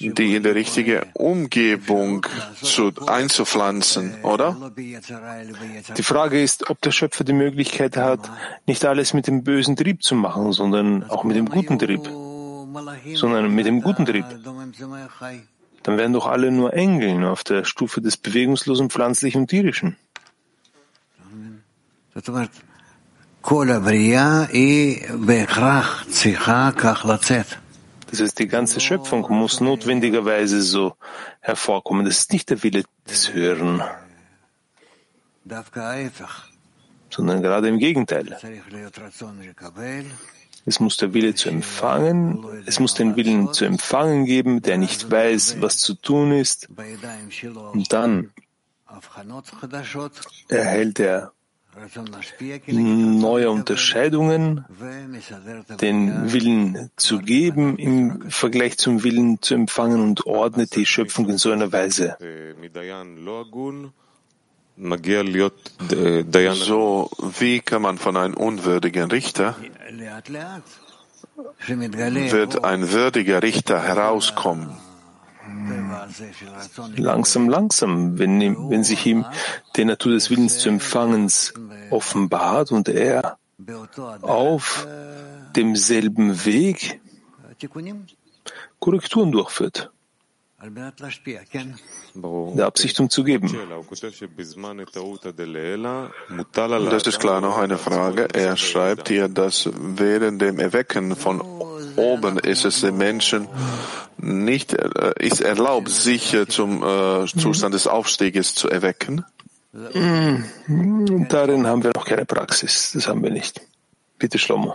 die in die richtige Umgebung zu, einzupflanzen, oder? Die Frage ist, ob der Schöpfer die Möglichkeit hat, nicht alles mit dem bösen Trieb zu machen, sondern auch mit dem guten Trieb, sondern mit dem guten Trieb. Dann wären doch alle nur Engeln auf der Stufe des bewegungslosen pflanzlichen und tierischen. Das heißt, die ganze Schöpfung muss notwendigerweise so hervorkommen. Das ist nicht der Wille des Hören, sondern gerade im Gegenteil. Es muss der Wille zu empfangen, es muss den Willen zu empfangen geben, der nicht weiß, was zu tun ist. Und dann erhält er neue Unterscheidungen, den Willen zu geben im Vergleich zum Willen zu empfangen und ordnet die Schöpfung in so einer Weise. So, wie kann man von einem unwürdigen Richter wird ein würdiger Richter herauskommen? Langsam, langsam, wenn, wenn sich ihm die Natur des Willens zu Empfangens offenbart und er auf demselben Weg Korrekturen durchführt. Der Absicht, um zu geben. Das ist klar noch eine Frage. Er schreibt hier, dass während dem Erwecken von oben ist es den Menschen nicht äh, ist erlaubt, sich äh, zum äh, Zustand des Aufstieges zu erwecken? Mm, darin haben wir noch keine Praxis. Das haben wir nicht. Bitte, Shlomo.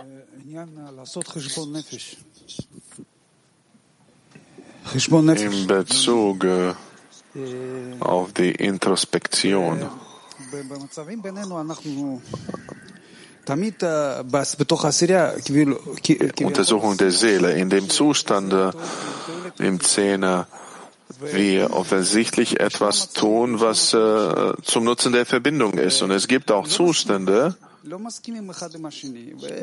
In Bezug auf die Introspektion. Untersuchung der Seele. In dem Zustand im Zehner wir offensichtlich etwas tun, was äh, zum Nutzen der Verbindung ist. Und es gibt auch Zustände,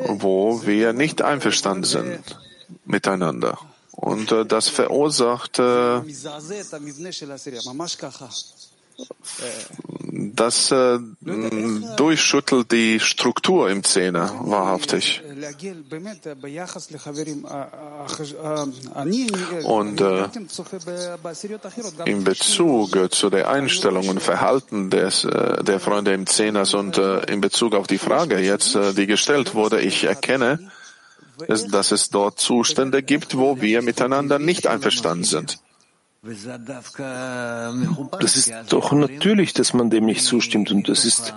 wo wir nicht einverstanden sind miteinander. Und äh, das verursacht äh, das äh, durchschüttelt die Struktur im Zehner wahrhaftig. Und äh, in Bezug zu der Einstellung und Verhalten des, äh, der Freunde im Zehners und äh, in Bezug auf die Frage jetzt, äh, die gestellt wurde, ich erkenne, dass es dort Zustände gibt, wo wir miteinander nicht einverstanden sind. Das ist doch natürlich, dass man dem nicht zustimmt und das ist,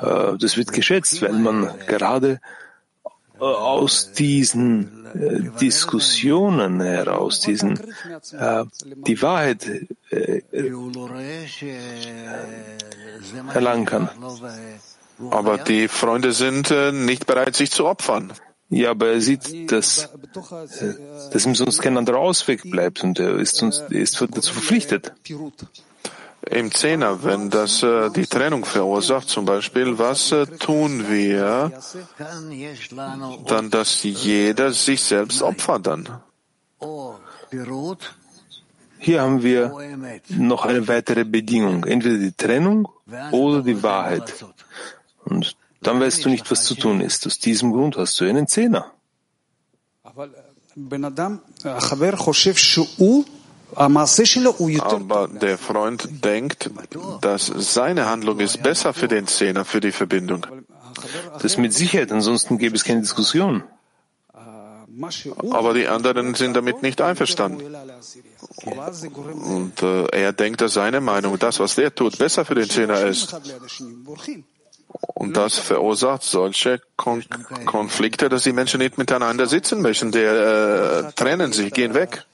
äh, das wird geschätzt, weil man gerade äh, aus diesen äh, Diskussionen heraus, diesen, äh, die Wahrheit äh, erlangen kann. Aber die Freunde sind äh, nicht bereit, sich zu opfern. Ja, aber er sieht, dass, äh, dass ihm sonst kein anderer Ausweg bleibt und er ist, sonst, er ist dazu verpflichtet. Im Zehner, wenn das äh, die Trennung verursacht, zum Beispiel, was äh, tun wir dann, dass jeder sich selbst opfert dann? Hier haben wir noch eine weitere Bedingung, entweder die Trennung oder die Wahrheit. Und dann weißt du nicht, was zu tun ist. Aus diesem Grund hast du einen Zehner. Aber der Freund denkt, dass seine Handlung ist besser für den Zehner, für die Verbindung. Das mit Sicherheit, ansonsten gäbe es keine Diskussion. Aber die anderen sind damit nicht einverstanden. Und äh, er denkt, dass seine Meinung, das, was der tut, besser für den Zehner ist. Und das verursacht solche Kon Konflikte, dass die Menschen nicht miteinander sitzen möchten. Die äh, trennen sich, gehen weg.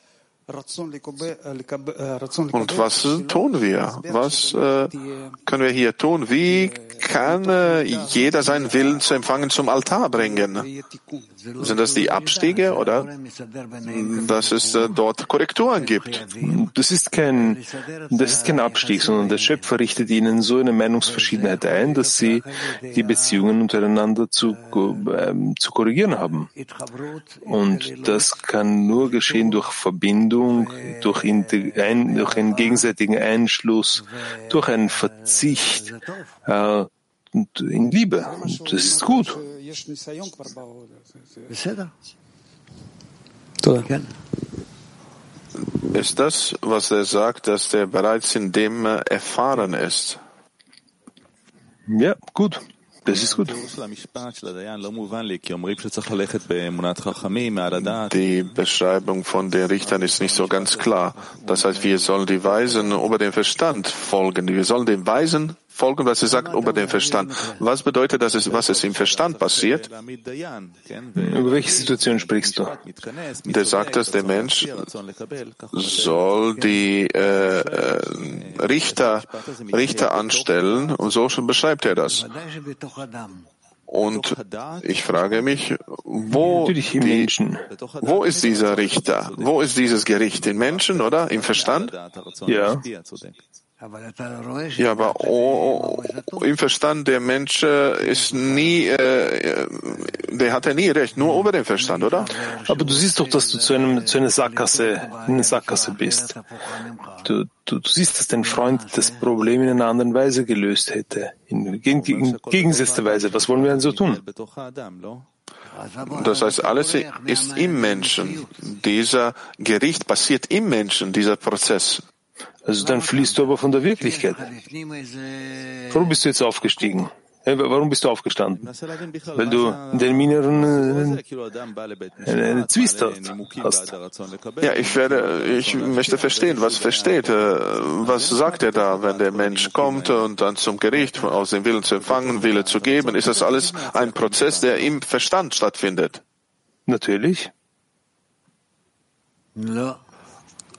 Und was tun wir? Was äh, können wir hier tun? Wie kann äh, jeder seinen Willen zu empfangen zum Altar bringen? Sind das die Abstiege oder dass es äh, dort Korrekturen gibt? Das ist kein, das ist kein Abstieg, sondern der Schöpfer richtet ihnen so eine Meinungsverschiedenheit ein, dass sie die Beziehungen untereinander zu, äh, zu korrigieren haben. Und das kann nur geschehen durch Verbindung, durch, ein, durch einen gegenseitigen Einschluss, durch einen Verzicht äh, in Liebe. Das ist gut. Ist das, was er sagt, dass der bereits in dem erfahren ist? Ja, gut. Das ist gut. Die Beschreibung von den Richtern ist nicht so ganz klar. Das heißt, wir sollen die Weisen über den Verstand folgen. Wir sollen den Weisen folgen, was er sagt, über den Verstand. Was bedeutet das, was es im Verstand passiert? Über welche Situation sprichst du? Der sagt, dass der Mensch soll die äh, äh, Richter, Richter anstellen und so schon beschreibt er das. Und ich frage mich, wo, die, wo ist dieser Richter? Wo ist dieses Gericht? In Menschen oder im Verstand? Ja. Ja, aber oh, oh, im Verstand der Mensch ist nie, äh, der hat ja nie recht, nur über den Verstand, oder? Aber du siehst doch, dass du zu, einem, zu einer Sackgasse, in einer Sackgasse bist. Du, du, du siehst, dass dein Freund das Problem in einer anderen Weise gelöst hätte, in, in, in gegensätzter Weise. Was wollen wir denn so tun? Das heißt, alles ist im Menschen. Dieser Gericht passiert im Menschen, dieser Prozess. Also dann fließt du aber von der Wirklichkeit. Warum bist du jetzt aufgestiegen? Warum bist du aufgestanden? Weil du in deinem Inneren eine, eine Zwiester hast. Ja, ich werde, ich möchte verstehen, was versteht, was sagt er da, wenn der Mensch kommt und dann zum Gericht aus dem Willen zu empfangen, Wille zu geben? Ist das alles ein Prozess, der im Verstand stattfindet? Natürlich.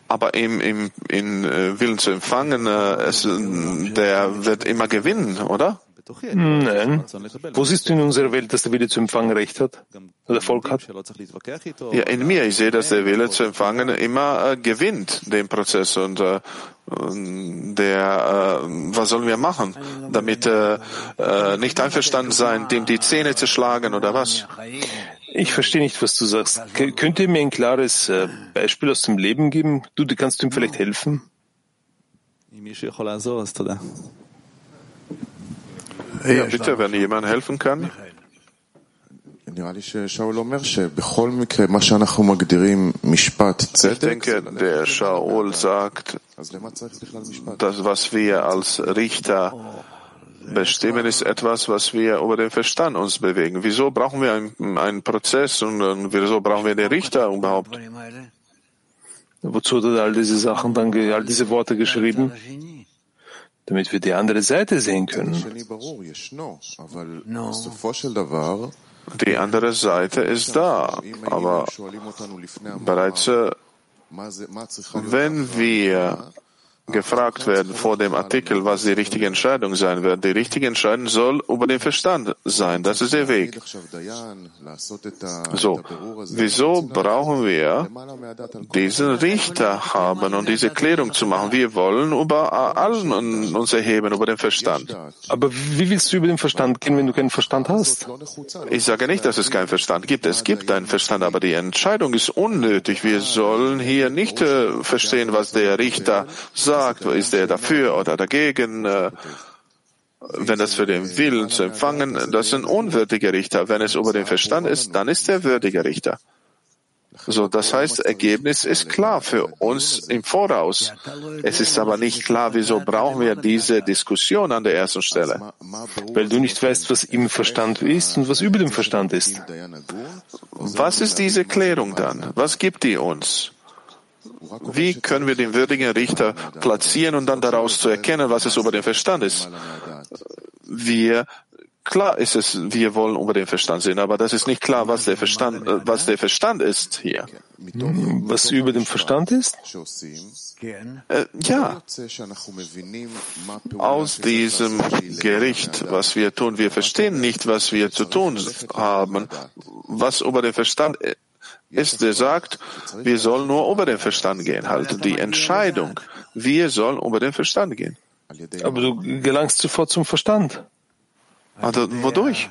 Aber im, im in äh, Willen zu empfangen, äh, es, der wird immer gewinnen, oder? Nein. Wo siehst du in unserer Welt, dass der Wille zu empfangen Recht hat? Oder Volk hat? Ja, in mir. Ich sehe, dass der Wille zu empfangen immer äh, gewinnt, den Prozess. Und äh, der, äh, was sollen wir machen, damit äh, äh, nicht einverstanden sein, dem die Zähne zu schlagen oder was? Ich verstehe nicht, was du sagst. K könnt ihr mir ein klares äh, Beispiel aus dem Leben geben? Du, du kannst ihm vielleicht helfen? Ja, bitte, wenn jemand helfen kann. Ich denke, der Shaul sagt, das, was wir als Richter Bestimmen ist etwas, was wir über den Verstand uns bewegen. Wieso brauchen wir einen, einen Prozess und, und wieso brauchen wir den Richter überhaupt? Wozu hat er all diese Sachen dann, all diese Worte geschrieben? Damit wir die andere Seite sehen können. Die andere Seite ist da, aber bereits äh, wenn wir gefragt werden vor dem Artikel, was die richtige Entscheidung sein wird. Die richtige Entscheidung soll über den Verstand sein. Das ist der Weg. So, wieso brauchen wir diesen Richter haben und diese Klärung zu machen? Wir wollen über allen uns erheben, über den Verstand. Aber wie willst du über den Verstand gehen, wenn du keinen Verstand hast? Ich sage nicht, dass es keinen Verstand gibt. Es gibt einen Verstand, aber die Entscheidung ist unnötig. Wir sollen hier nicht äh, verstehen, was der Richter sagt sagt, ist er dafür oder dagegen, äh, wenn das für den Willen zu empfangen, das ist ein unwürdiger Richter. Wenn es über den Verstand ist, dann ist er würdiger Richter. So, das heißt, Ergebnis ist klar für uns im Voraus. Es ist aber nicht klar, wieso brauchen wir diese Diskussion an der ersten Stelle. Weil du nicht weißt, was im Verstand ist und was über dem Verstand ist. Was ist diese Klärung dann? Was gibt die uns? Wie können wir den würdigen Richter platzieren und dann daraus zu erkennen, was es über den Verstand ist? Wir Klar ist es, wir wollen über den Verstand sehen, aber das ist nicht klar, was der Verstand, äh, was der Verstand ist hier. Was über dem Verstand ist? Äh, ja. Aus diesem Gericht, was wir tun, wir verstehen nicht, was wir zu tun haben. Was über den Verstand ist, der sagt, wir sollen nur über den Verstand gehen. Halt die Entscheidung, wir sollen über den Verstand gehen. Aber du gelangst sofort zum Verstand. Also, wodurch?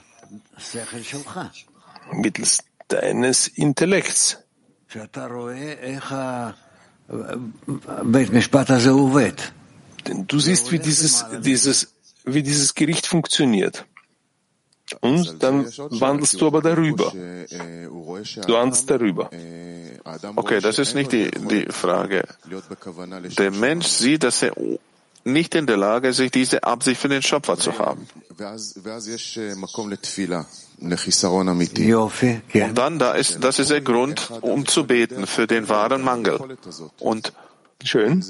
Mittels deines Intellekts. Denn du siehst, wie dieses, dieses, wie dieses Gericht funktioniert. Und dann wandelst du aber darüber. Du wandelst darüber. Okay, das ist nicht die, die Frage. Der Mensch sieht, dass er nicht in der Lage ist, diese Absicht für den Schöpfer zu haben. Und dann, da ist, das ist der Grund, um zu beten für den wahren Mangel. Und Schön.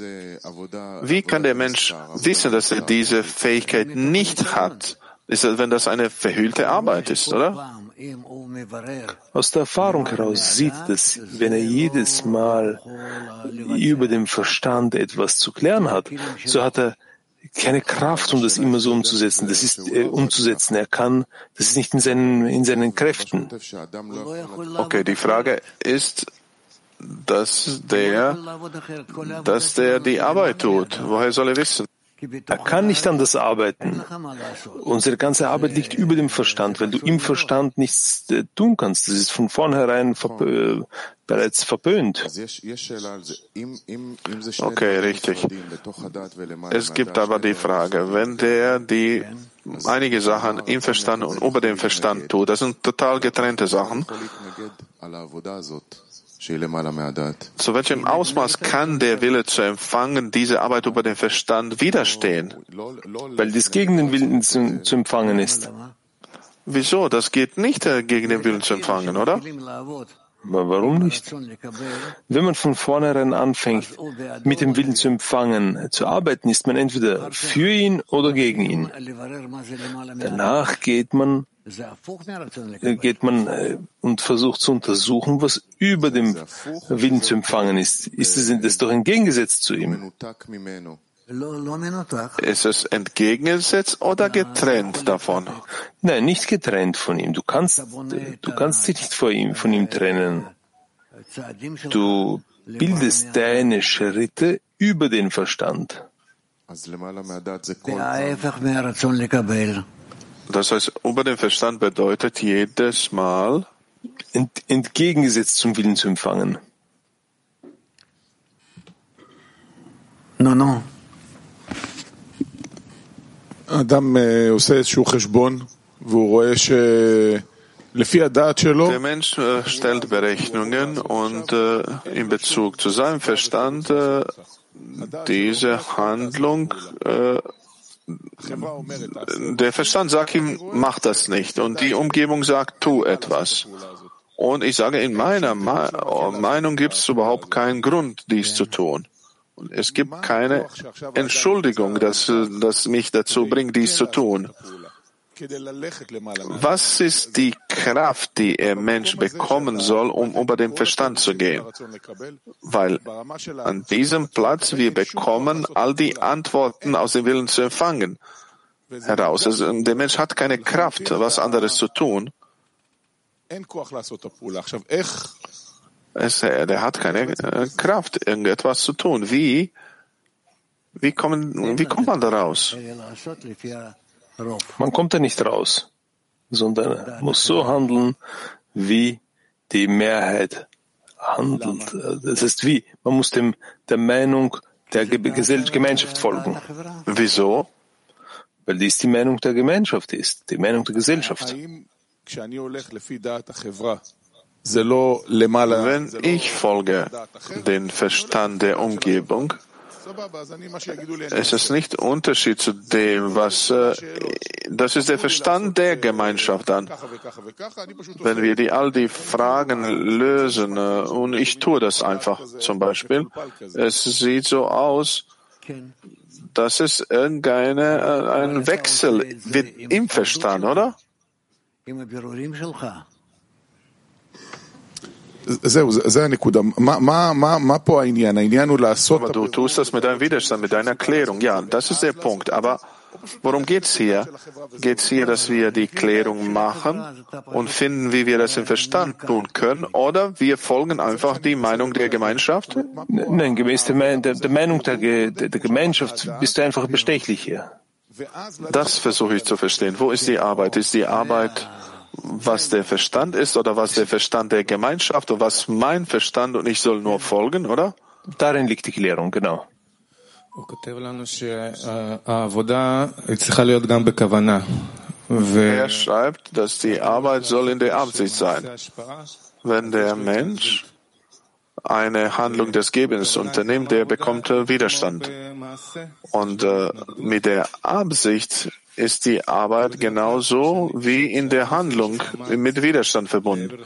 wie kann der Mensch wissen, dass er diese Fähigkeit nicht hat? Ist das, wenn das eine verhüllte Arbeit ist, oder? Aus der Erfahrung heraus sieht es, wenn er jedes Mal über den Verstand etwas zu klären hat, so hat er keine Kraft, um das immer so umzusetzen. Das ist äh, umzusetzen. Er kann, das ist nicht in seinen, in seinen Kräften. Okay, die Frage ist, dass der, dass der die Arbeit tut. Woher soll er wissen? Er kann nicht anders arbeiten. Unsere ganze Arbeit liegt über dem Verstand, weil du im Verstand nichts äh, tun kannst. Das ist von vornherein verpö bereits verpönt. Okay, richtig. Es gibt aber die Frage, wenn der die einige Sachen im Verstand und über dem Verstand tut, das sind total getrennte Sachen. Zu welchem Ausmaß kann der Wille zu empfangen diese Arbeit über den Verstand widerstehen? Weil dies gegen den Willen zu, zu empfangen ist. Wieso? Das geht nicht äh, gegen den Willen zu empfangen, oder? Aber warum nicht? Wenn man von vornherein anfängt, mit dem Willen zu empfangen, zu arbeiten, ist man entweder für ihn oder gegen ihn. Danach geht man geht man äh, und versucht zu untersuchen, was über dem Willen zu empfangen ist. Ist es das doch entgegengesetzt zu ihm? Ist es entgegengesetzt oder getrennt davon? Nein, nicht getrennt von ihm. Du kannst, du kannst dich nicht von ihm, von ihm trennen. Du bildest deine Schritte über den Verstand. Das heißt, über den Verstand bedeutet jedes Mal ent, entgegengesetzt zum Willen zu empfangen. No, no. אדם עושה איזשהו חשבון והוא רואה שלפי הדעת שלו Der Mensch äh, stellt Berechnungen und äh, in Bezug zu seinem Verstand äh, diese Handlung äh, der Verstand sagt ihm, mach das nicht. Und die Umgebung sagt, tu etwas. Und ich sage, in meiner Meinung gibt es überhaupt keinen Grund, dies zu tun. Und es gibt keine Entschuldigung, dass, dass mich dazu bringt, dies zu tun. Was ist die Kraft, die der Mensch bekommen soll, um über den Verstand zu gehen? Weil an diesem Platz wir bekommen all die Antworten aus dem Willen zu empfangen heraus. Also der Mensch hat keine Kraft, was anderes zu tun. Es, der hat keine äh, Kraft, irgendetwas zu tun. Wie, wie, kommen, wie kommt man da raus? Man kommt da nicht raus, sondern muss so handeln, wie die Mehrheit handelt. Das ist wie, man muss dem, der Meinung der Gemeinschaft folgen. Wieso? Weil dies die Meinung der Gemeinschaft ist, die Meinung der Gesellschaft. Wenn ich folge den Verstand der Umgebung, es ist nicht Unterschied zu dem, was, äh, das ist der Verstand der Gemeinschaft dann. Wenn wir die, all die Fragen lösen, äh, und ich tue das einfach zum Beispiel, es sieht so aus, das ist irgendeine, äh, ein Wechsel im Verstand, oder? זהו, זה הנקודה. מה, מה, מה, מה פה העניין? העניין הוא לעשות... Aber du tust das mit deinem Widerstand, mit deiner Klärung. Ja, das ist der Punkt. Aber worum geht's hier? Geht's hier, dass wir die Klärung machen und finden, wie wir das im Verstand tun können? Oder wir folgen einfach die Meinung der Gemeinschaft? Nein, gemäß der, der, der Meinung der, der, der Gemeinschaft bist du einfach bestechlich hier. Das versuche ich zu verstehen. Wo ist die Arbeit? Ist die Arbeit was der Verstand ist oder was der Verstand der Gemeinschaft oder was mein Verstand und ich soll nur folgen, oder? Darin liegt die Klärung, genau. Er schreibt, dass die Arbeit soll in der Absicht sein. Wenn der Mensch eine Handlung des Gebens unternimmt, der bekommt Widerstand. Und äh, mit der Absicht ist die Arbeit genauso wie in der Handlung mit Widerstand verbunden.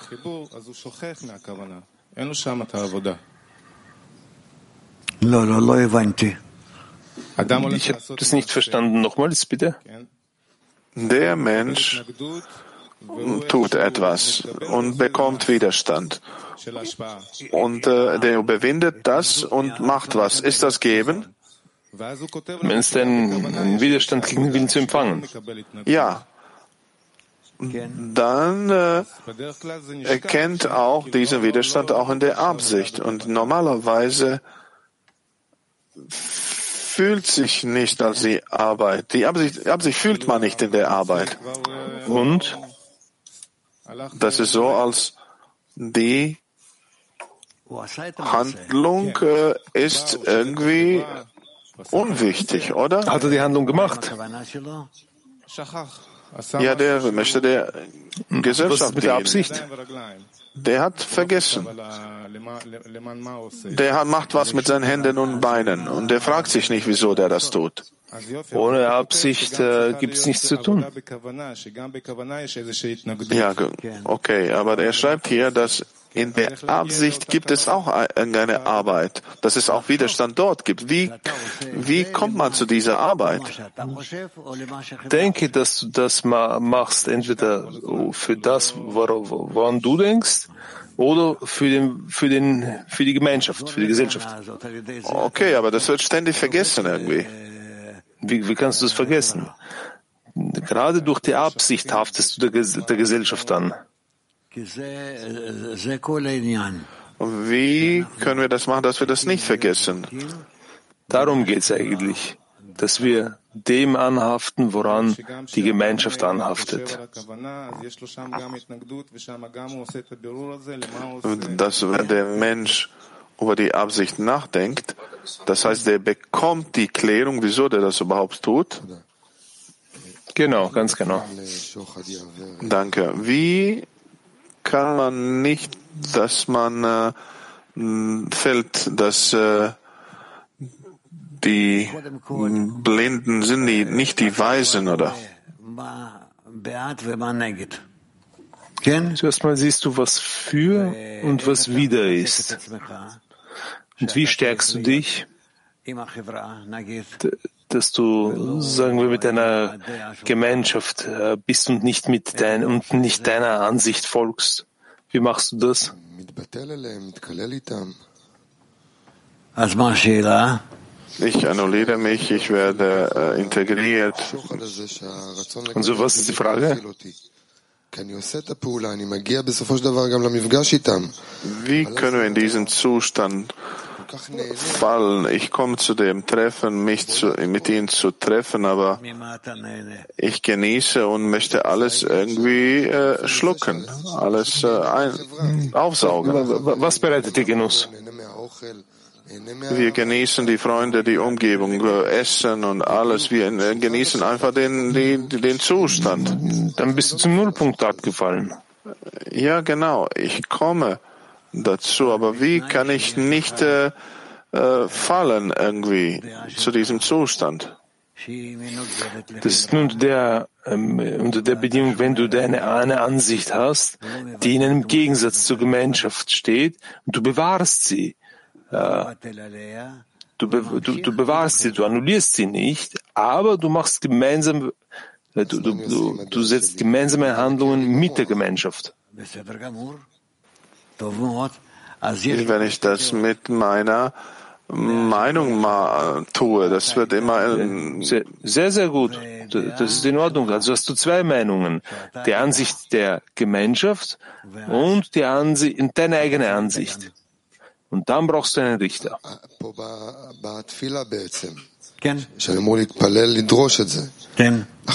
Ich habe das nicht verstanden. Nochmals bitte. Der Mensch tut etwas und bekommt Widerstand. Und äh, der überwindet das und macht was. Ist das Geben? Wenn es denn einen Widerstand gegen Willen zu empfangen? Ja. Dann äh, erkennt auch diesen Widerstand auch in der Absicht. Und normalerweise fühlt sich nicht als die Arbeit. Die Absicht, Absicht fühlt man nicht in der Arbeit. Und? Das ist so, als die Handlung äh, ist irgendwie unwichtig, oder? Hat er die Handlung gemacht? Ja, der möchte der Gesellschaft Was ist mit der Absicht? Der hat vergessen. Der hat, macht was mit seinen Händen und Beinen und der fragt sich nicht, wieso der das tut. Ohne Absicht äh, gibt es nichts zu tun. Ja, okay, aber er schreibt hier, dass in der Absicht gibt es auch eine Arbeit, dass es auch Widerstand dort gibt. Wie, wie kommt man zu dieser Arbeit? Denke, dass du das machst, entweder für das, woran du denkst, oder für, den, für, den, für die Gemeinschaft, für die Gesellschaft. Okay, aber das wird ständig vergessen irgendwie. Wie, wie kannst du das vergessen? Gerade durch die Absicht haftest du der, der Gesellschaft an. Wie können wir das machen, dass wir das nicht vergessen? Darum geht es eigentlich, dass wir dem anhaften, woran die Gemeinschaft anhaftet. Dass wenn der Mensch über die Absicht nachdenkt, das heißt, der bekommt die Klärung, wieso der das überhaupt tut? Genau, ganz genau. Danke. Wie kann man nicht, dass man äh, fällt, dass äh, die Blinden sind die, nicht die Weisen, oder? Zuerst mal siehst du, was für und was wieder ist. Und wie stärkst du dich? Dass du, sagen wir, mit deiner Gemeinschaft äh, bist und nicht mit dein, und nicht deiner Ansicht folgst. Wie machst du das? Ich annulliere mich, ich werde äh, integriert. Und so, was ist die Frage? Wie können wir in diesen Zustand fallen? Ich komme zu dem Treffen, mich zu, mit ihnen zu treffen, aber ich genieße und möchte alles irgendwie äh, schlucken, alles äh, ein, aufsaugen. Was bereitet dir Genuss? Wir genießen die Freunde, die Umgebung, Essen und alles. Wir genießen einfach den, den, den Zustand. Dann bist du zum Nullpunkt abgefallen. Ja, genau. Ich komme dazu, aber wie kann ich nicht äh, äh, fallen irgendwie zu diesem Zustand? Das ist nur unter der, ähm, unter der Bedingung, wenn du deine eine Ansicht hast, die in einem Gegensatz zur Gemeinschaft steht und du bewahrst sie. Du Du, du, du bewahrst sie, du annullierst sie nicht, aber du machst gemeinsam, du, du, du, du setzt gemeinsame Handlungen mit der Gemeinschaft. Wenn ich das mit meiner Meinung mal tue, das wird immer sehr, sehr, sehr gut. Das ist in Ordnung. Also hast du zwei Meinungen: die Ansicht der Gemeinschaft und die Ansicht, deine eigene Ansicht. Und dann brauchst du einen Richter.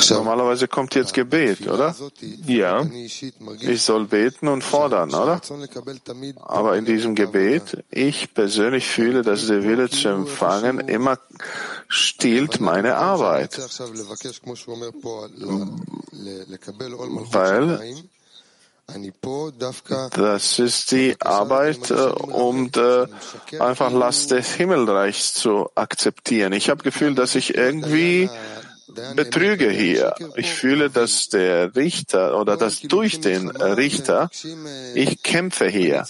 Normalerweise kommt jetzt Gebet, oder? Ja. Ich soll beten und fordern, oder? Aber in diesem Gebet, ich persönlich fühle, dass der Wille zu empfangen immer stiehlt meine Arbeit. Weil das ist die Arbeit, äh, um de, einfach Last des Himmelreichs zu akzeptieren. Ich habe Gefühl, dass ich irgendwie betrüge hier. Ich fühle, dass der Richter oder dass durch den Richter ich kämpfe hier.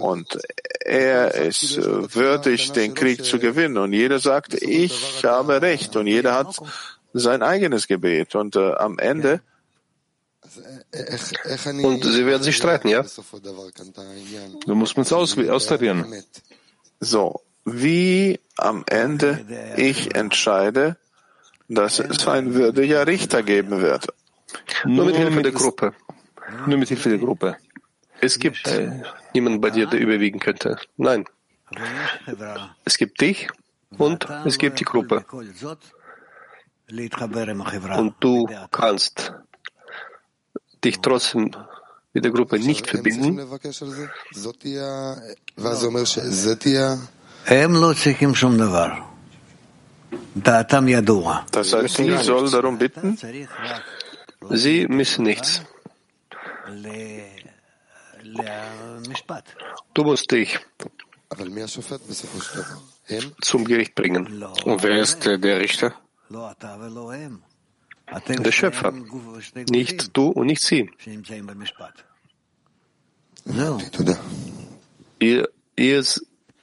Und er ist würdig, den Krieg zu gewinnen. Und jeder sagt, ich habe Recht. Und jeder hat sein eigenes Gebet. Und äh, am Ende und sie werden sich streiten, ja? Du musst uns aus, austarieren. So, wie am Ende ich entscheide, dass es ein würdiger Richter geben wird. Nur mit Hilfe der Gruppe. Nur mit Hilfe der Gruppe. Es gibt äh, niemanden bei dir, der überwiegen könnte. Nein. Es gibt dich und es gibt die Gruppe. Und du kannst dich trotzdem mit der Gruppe nicht verbinden. Das heißt, sie soll darum bitten? Sie müssen nichts. Du musst dich zum Gericht bringen. Und wer ist der Richter? Der Schöpfer. Nicht du und nicht sie. Ihr, ihr,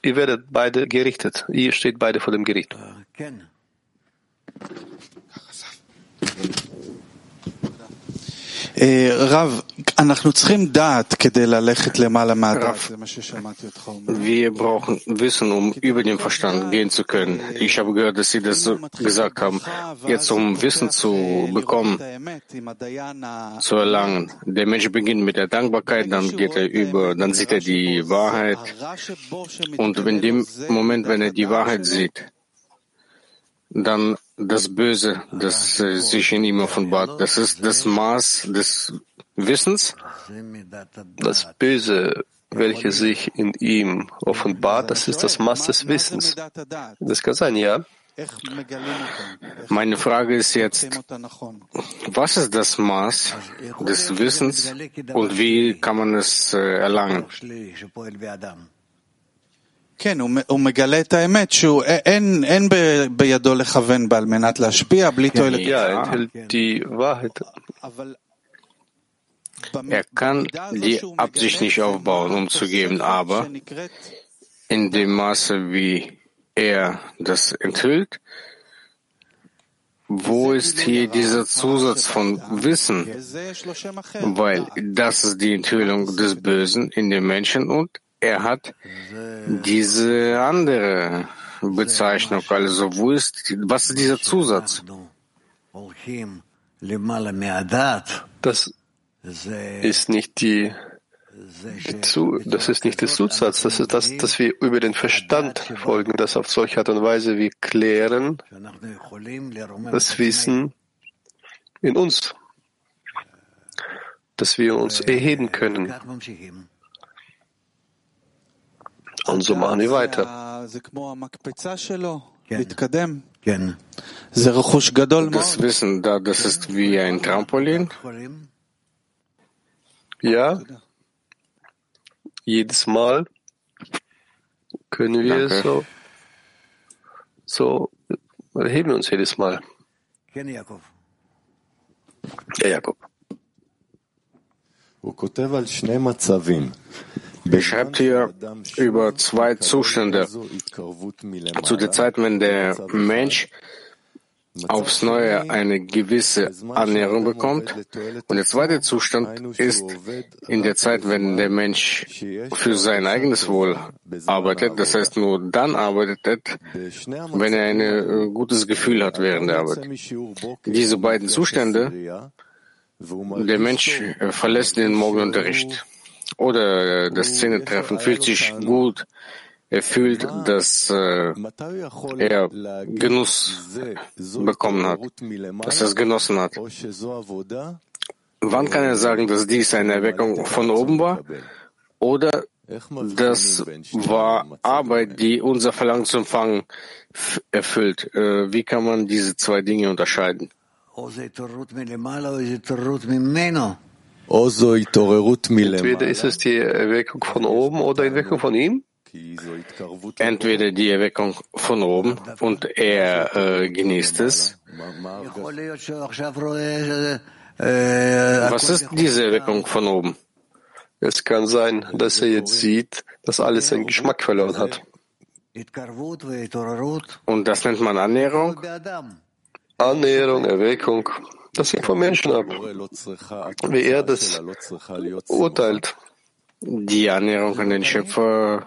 ihr werdet beide gerichtet. Ihr steht beide vor dem Gericht. Wir brauchen Wissen, um über den Verstand gehen zu können. Ich habe gehört, dass Sie das gesagt haben. Jetzt, um Wissen zu bekommen, zu erlangen. Der Mensch beginnt mit der Dankbarkeit, dann geht er über, dann sieht er die Wahrheit. Und in dem Moment, wenn er die Wahrheit sieht, dann das Böse, das äh, sich in ihm offenbart. Das ist das Maß des Wissens. Das Böse, welches sich in ihm offenbart, das ist das Maß des Wissens. Das kann sein, ja. Meine Frage ist jetzt, was ist das Maß des Wissens und wie kann man es äh, erlangen? כן, הוא מגלה את האמת שאין אין בידו לכוון בה על מנת להשפיע בלי תועלת. Er kann die Absicht nicht aufbauen, um zu geben, aber in dem Maße, wie er das enthüllt, wo ist hier dieser Zusatz von Wissen? Weil das ist die Enthüllung des Bösen in den Menschen und er hat diese andere Bezeichnung. Also wo ist, was ist dieser Zusatz? Das ist nicht die, das ist nicht der Zusatz, das ist das, dass wir über den Verstand folgen, das auf solche Art und Weise wir klären, das Wissen in uns, dass wir uns erheben können. Und so machen wir weiter. Das Wissen, da, das ist wie ein Trampolin. Ja. Jedes Mal können wir Danke. so, so erheben uns jedes Mal. Ja, Jakob. Beschreibt hier über zwei Zustände. Zu der Zeit, wenn der Mensch aufs Neue eine gewisse Annäherung bekommt. Und der zweite Zustand ist in der Zeit, wenn der Mensch für sein eigenes Wohl arbeitet. Das heißt, nur dann arbeitet, wenn er ein äh, gutes Gefühl hat während der Arbeit. Diese beiden Zustände, der Mensch äh, verlässt den Morgenunterricht oder das Zähnetreffen, fühlt sich gut, er fühlt, dass äh, er Genuss bekommen hat, dass er es genossen hat. Wann kann er sagen, dass dies eine Erweckung von oben war? Oder das war Arbeit, die unser Verlangen zum Empfangen erfüllt. Äh, wie kann man diese zwei Dinge unterscheiden? Entweder ist es die Erweckung von oben oder die Erweckung von ihm? Entweder die Erweckung von oben und er äh, genießt es. Was ist diese Erweckung von oben? Es kann sein, dass er jetzt sieht, dass alles seinen Geschmack verloren hat. Und das nennt man Annäherung? Annäherung, Erweckung, das hängt vom Menschen ab, wie er das urteilt. Die Annäherung an den Schöpfer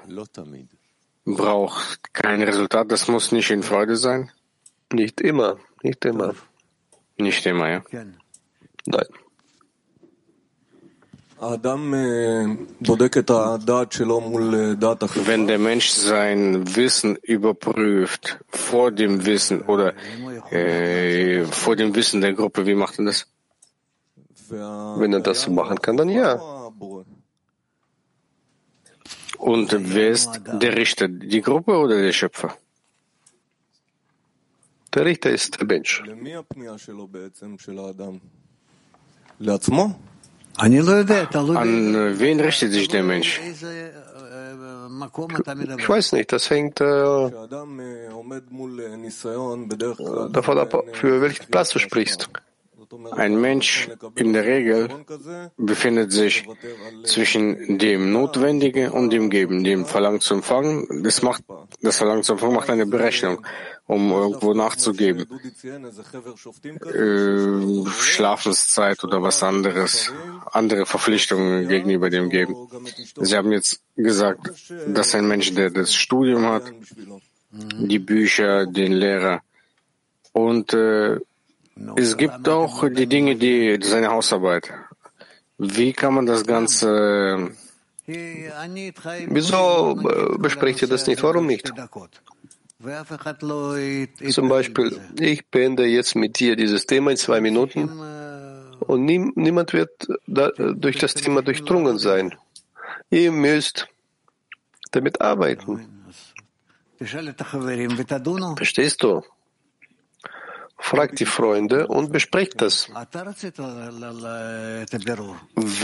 braucht kein Resultat, das muss nicht in Freude sein? Nicht immer, nicht immer. Nicht immer, ja? Nein. Wenn der Mensch sein Wissen überprüft vor dem Wissen oder äh, vor dem Wissen der Gruppe, wie macht er das? Wenn er das so machen kann, dann ja. Und wer ist der Richter? Die Gruppe oder der Schöpfer? Der Richter ist der Mensch. An wen richtet sich der Mensch? Ich weiß nicht, das hängt äh, davon ab, für welchen Platz du sprichst. Ein Mensch in der Regel befindet sich zwischen dem Notwendigen und dem Geben, dem Verlangen zu empfangen. Das, macht, das Verlangen zu empfangen macht eine Berechnung, um irgendwo nachzugeben. Äh, Schlafenszeit oder was anderes, andere Verpflichtungen gegenüber dem Geben. Sie haben jetzt gesagt, dass ein Mensch, der das Studium hat, die Bücher, den Lehrer und äh, es gibt auch die Dinge, die seine Hausarbeit. Wie kann man das Ganze? Wieso äh, besprecht ihr das nicht? Warum nicht? Zum Beispiel, ich beende jetzt mit dir dieses Thema in zwei Minuten und nie, niemand wird da, durch das Thema durchdrungen sein. Ihr müsst damit arbeiten. Verstehst du? Fragt die Freunde und besprecht das.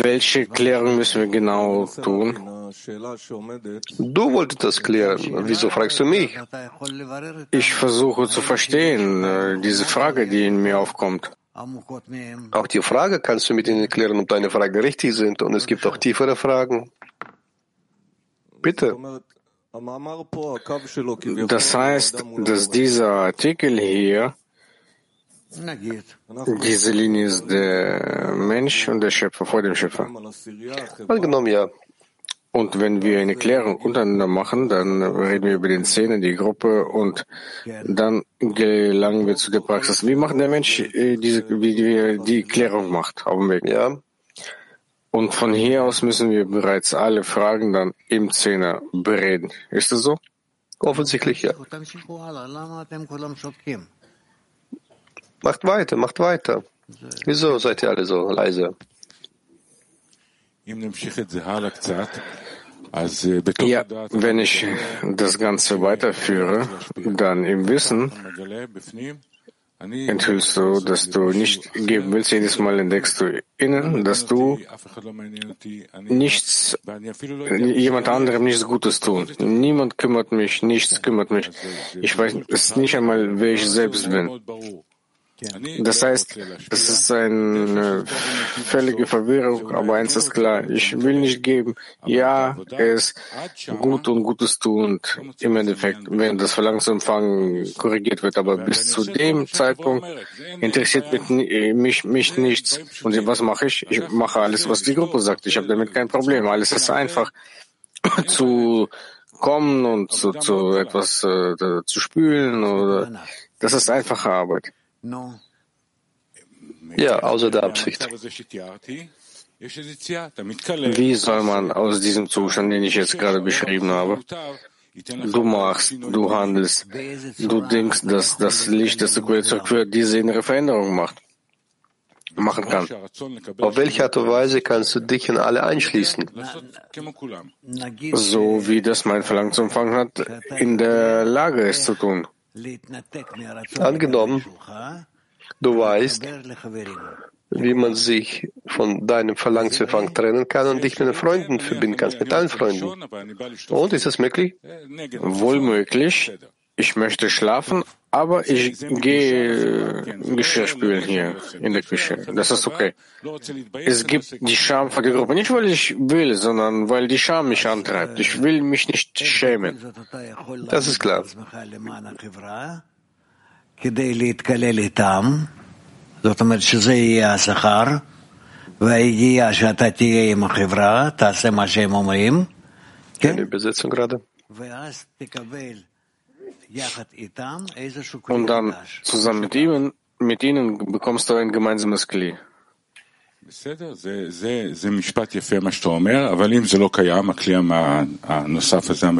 Welche Klärung müssen wir genau tun? Du wolltest das klären. Wieso fragst du mich? Ich versuche zu verstehen, äh, diese Frage, die in mir aufkommt. Auch die Frage kannst du mit ihnen klären, ob deine Fragen richtig sind. Und es gibt auch tiefere Fragen. Bitte. Das heißt, dass dieser Artikel hier diese Linie ist der Mensch und der Schöpfer vor dem Schöpfer. Angenommen, ja. Und wenn wir eine Klärung untereinander machen, dann reden wir über den Szenen, die Gruppe und dann gelangen wir zu der Praxis. Wie macht der Mensch äh, diese, wie die, die Klärung macht auf dem Weg? Ja. Und von hier aus müssen wir bereits alle Fragen dann im Zehner bereden. Ist das so? Offensichtlich ja. Macht weiter, macht weiter. Wieso seid ihr alle so leise? Ja, wenn ich das Ganze weiterführe, dann im Wissen enthüllst du, dass du nicht geben willst. Jedes Mal entdeckst du innen, dass du nichts, jemand anderem nichts Gutes tun. Niemand kümmert mich, nichts kümmert mich. Ich weiß es nicht einmal, wer ich selbst bin. Das heißt, das ist eine völlige Verwirrung, aber eins ist klar, ich will nicht geben. Ja, ist gut und Gutes tun und im Endeffekt, wenn das Verlangen zu empfangen korrigiert wird, aber bis zu dem Zeitpunkt interessiert mich, mich, mich nichts. Und was mache ich? Ich mache alles, was die Gruppe sagt. Ich habe damit kein Problem. Alles ist einfach zu kommen und zu, zu etwas äh, zu spülen oder das ist einfache Arbeit. Ja, außer der Absicht. Wie soll man aus diesem Zustand, den ich jetzt gerade beschrieben habe, du machst, du handelst, du denkst, dass das Licht, das du zurückführt, diese innere Veränderung macht, machen kann? Auf welche Art und Weise kannst du dich in alle einschließen? So wie das mein Verlangen zu empfangen hat, in der Lage ist zu tun. Angenommen, du weißt, wie man sich von deinem Verlangen zu empfangen trennen kann und dich mit den Freunden verbinden kannst, mit deinen Freunden. Und ist das möglich? Wohl möglich. Ich möchte schlafen, aber ich gehe Geschirr spülen hier in der Küche. Das ist okay. Es gibt die Scham für die Gruppe. Nicht, weil ich will, sondern weil die Scham mich antreibt. Ich will mich nicht schämen. Das ist klar. זאת אומרת שזה יהיה השכר, והגיע שאתה תהיה עם החברה, תעשה מה שהם אומרים, כן? Übersetzung gerade. ואז תקבל יחד איתם איזשהו und dann zusammen mit ihnen, mit ihnen bekommst du ein gemeinsames Kli.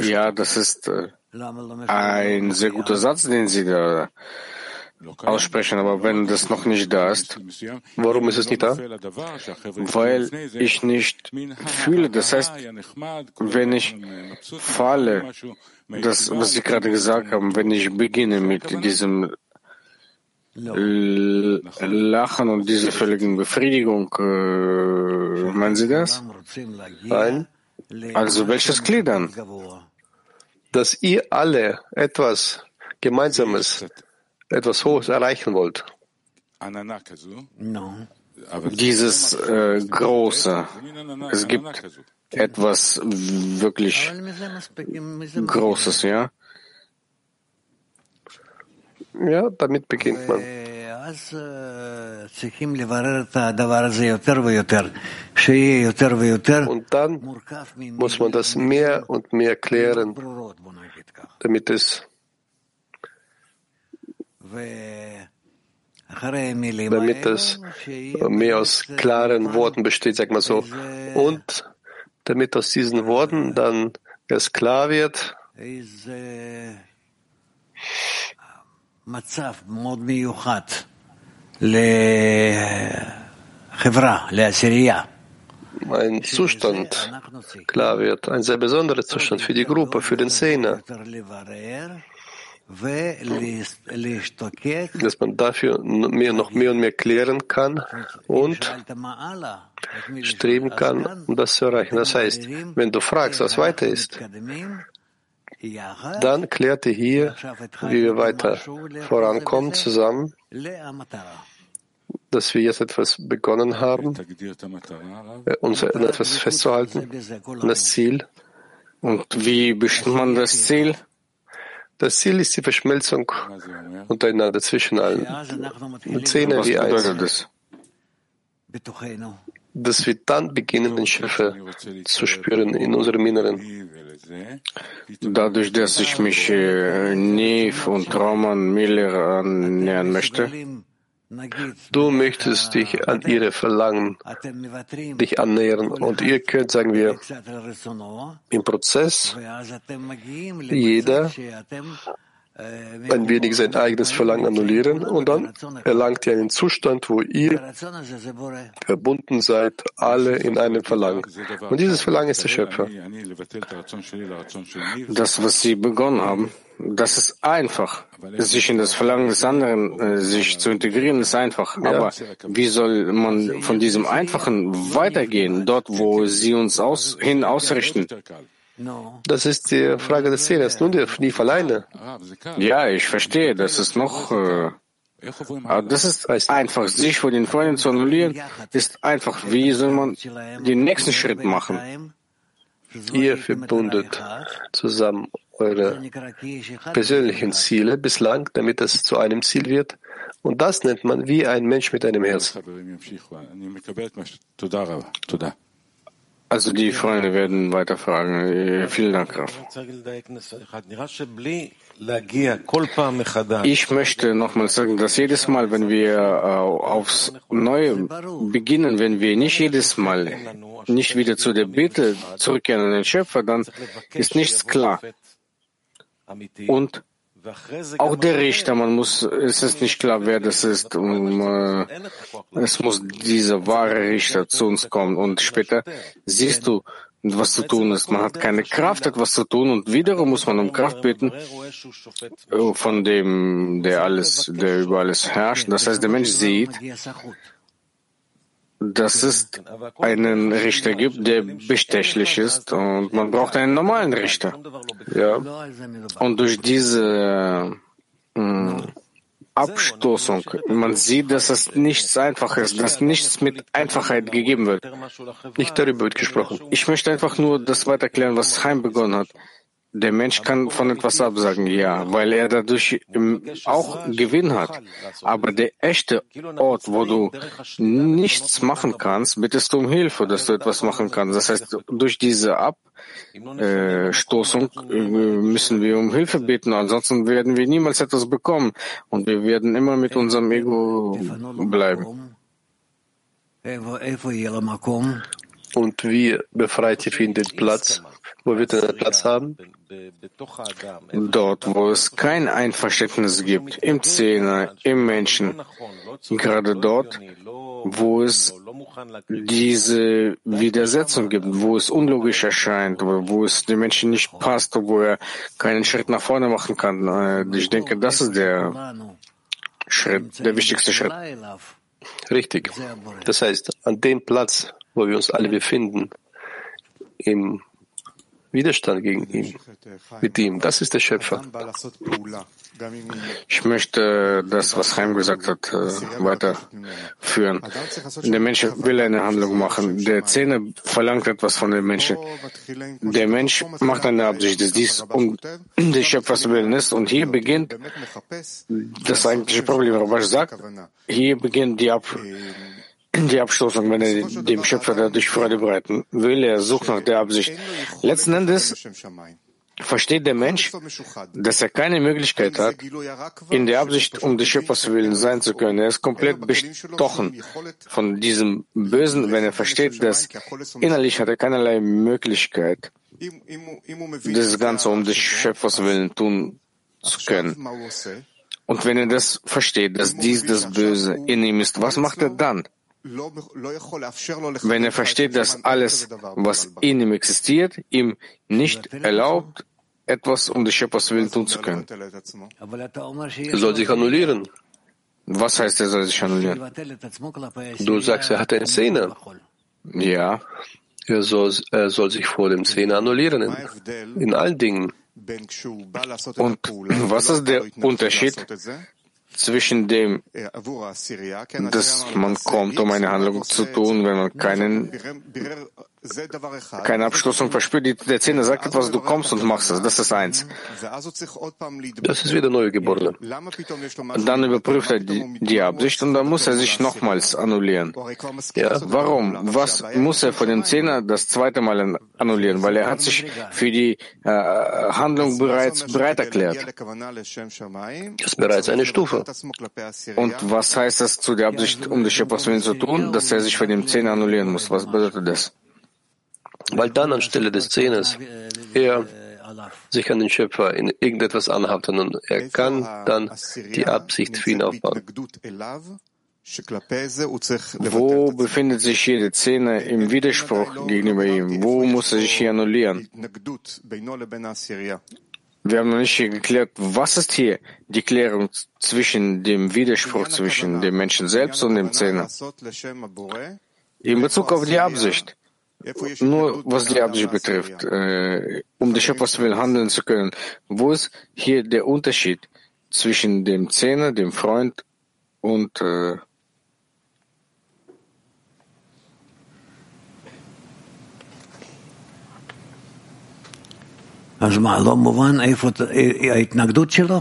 Ja, das ist ein sehr guter Satz, den Sie da aussprechen, aber wenn das noch nicht da ist, warum ist es nicht da? Weil ich nicht fühle. Das heißt, wenn ich falle, das, was Sie gerade gesagt haben, wenn ich beginne mit diesem Lachen. Und dieser völligen Befriedigung, äh, meinen Sie das? Nein. Also welches Glied dann? Dass ihr alle etwas Gemeinsames etwas Hohes erreichen wollt. Dieses äh, Große. Es gibt etwas wirklich Großes, ja? Ja, damit beginnt man. Und dann muss man das mehr und mehr klären, damit es damit es mehr aus klaren Worten besteht, sag mal so. Und damit aus diesen Worten dann es klar wird, ein Zustand klar wird, ein sehr besonderer Zustand für die Gruppe, für den Szene dass man dafür mehr, noch mehr und mehr klären kann und streben kann, um das zu erreichen. Das heißt, wenn du fragst, was weiter ist, dann klärt ihr hier, wie wir weiter vorankommen zusammen, dass wir jetzt etwas begonnen haben, uns an etwas festzuhalten, das Ziel. Und wie bestimmt man das Ziel? Das Ziel ist die Verschmelzung untereinander zwischen allen. Zehner wie eins. Dass wir dann beginnen, den Schöpfer zu spüren in unserem Inneren. Dadurch, dass ich mich äh, Nev und Roman Miller annähern möchte, Du möchtest dich an ihre Verlangen dich annähern. Und ihr könnt, sagen wir, im Prozess jeder ein wenig sein eigenes Verlangen annullieren und dann erlangt ihr einen Zustand, wo ihr verbunden seid, alle in einem Verlangen. Und dieses Verlangen ist der Schöpfer. Das, was Sie begonnen haben, das ist einfach. Sich in das Verlangen des anderen, äh, sich zu integrieren, ist einfach. Aber wie soll man von diesem Einfachen weitergehen, dort, wo Sie uns aus, hin ausrichten? Das ist die Frage des Zählers, nun der Knief alleine. Ja, ich verstehe, das ist noch äh, Aber das ist einfach, sich vor den Freunden zu annullieren, ist einfach, wie soll man den nächsten Schritt machen? Ihr verbundet zusammen eure persönlichen Ziele bislang, damit es zu einem Ziel wird. Und das nennt man wie ein Mensch mit einem Herz. Also die Freunde werden weiter fragen. Vielen Dank, Graf. Ich möchte nochmal sagen, dass jedes Mal, wenn wir äh, aufs Neue beginnen, wenn wir nicht jedes Mal nicht wieder zu der Bitte zurückkehren an den Schöpfer, dann ist nichts klar. Und auch der Richter, man muss, es ist nicht klar, wer das ist. Um, äh, es muss dieser wahre Richter zu uns kommen. Und später siehst du, was zu tun ist. Man hat keine Kraft, etwas zu tun. Und wiederum muss man um Kraft bitten äh, von dem, der alles, der über alles herrscht. Das heißt, der Mensch sieht, dass es einen Richter gibt, der bestechlich ist und man braucht einen normalen Richter. Ja. Und durch diese äh, Abstoßung, man sieht, dass es nichts einfach ist, dass nichts mit Einfachheit gegeben wird. Nicht darüber wird gesprochen. Ich möchte einfach nur das weiterklären, was Heim begonnen hat. Der Mensch kann von etwas absagen, ja, weil er dadurch auch Gewinn hat. Aber der echte Ort, wo du nichts machen kannst, bittest du um Hilfe, dass du etwas machen kannst. Das heißt, durch diese Abstoßung äh, müssen wir um Hilfe bitten, ansonsten werden wir niemals etwas bekommen und wir werden immer mit unserem Ego bleiben. Und wie befreit ihr findet Platz? Wo wird er Platz haben? Dort, wo es kein Einverständnis gibt, im Zehner, im Menschen, gerade dort, wo es diese Widersetzung gibt, wo es unlogisch erscheint, wo es dem Menschen nicht passt, wo er keinen Schritt nach vorne machen kann. Äh, ich denke, das ist der Schritt, der wichtigste Schritt. Richtig. Das heißt, an dem Platz, wo wir uns alle befinden, im Widerstand gegen ihn, mit ihm. Das ist der Schöpfer. Ich möchte das, was Chaim gesagt hat, äh, weiterführen. Der Mensch will eine Handlung machen. Der Zähne verlangt etwas von dem Menschen. Der Mensch macht eine Absicht, dass dies um des Schöpfers Willen ist. Und hier beginnt das eigentliche Problem. Rabash sagt, hier beginnt die Ab die Abstoßung, wenn er dem Schöpfer dadurch Freude bereiten will. Er sucht nach der Absicht. Letzten Endes versteht der Mensch, dass er keine Möglichkeit hat, in der Absicht, um des Schöpfers willen sein zu können. Er ist komplett bestochen von diesem Bösen, wenn er versteht, dass innerlich hat er keinerlei Möglichkeit, das Ganze um des Schöpfers willen tun zu können. Und wenn er das versteht, dass dies das Böse in ihm ist, was macht er dann? Wenn er versteht, dass alles, was in ihm existiert, ihm nicht erlaubt, etwas um des Schöpfers Willen tun zu können. Er soll sich annullieren. Was heißt, er soll sich annullieren? Du sagst, er hat eine Szene. Ja. Er soll, er soll sich vor dem Szene annullieren, in, in allen Dingen. Und was ist der Unterschied zwischen dem, dass man kommt, um eine Handlung zu tun, wenn man keinen, keine Abschlussung verspürt. Der Zehner sagt etwas, du kommst und machst es. Das ist eins. Das ist wieder Neugeborene. Dann überprüft er die, die Absicht und dann muss er sich nochmals annullieren. Ja. Warum? Was muss er von dem Zehner das zweite Mal annullieren? Weil er hat sich für die äh, Handlung bereits bereit erklärt. Das ist bereits eine Stufe. Und was heißt das zu der Absicht, um die Schöpfers zu tun, dass er sich für den Zehner annullieren muss? Was bedeutet das? Weil dann anstelle des Zehners er sich an den Schöpfer in irgendetwas anhaftet und er kann dann die Absicht für ihn aufbauen. Wo befindet sich jede Zähne im Widerspruch gegenüber ihm? Wo muss er sich hier annullieren? Wir haben noch nicht hier geklärt, was ist hier die Klärung zwischen dem Widerspruch zwischen dem Menschen selbst und dem Zähne? In Bezug auf die Absicht. Nur was die Absicht betrifft, äh, um des Schöpfers will handeln zu können, wo ist hier der Unterschied zwischen dem Zehner, dem Freund und dem Zehner? und äh, אז מה, לא מובן איפה ההתנגדות שלו?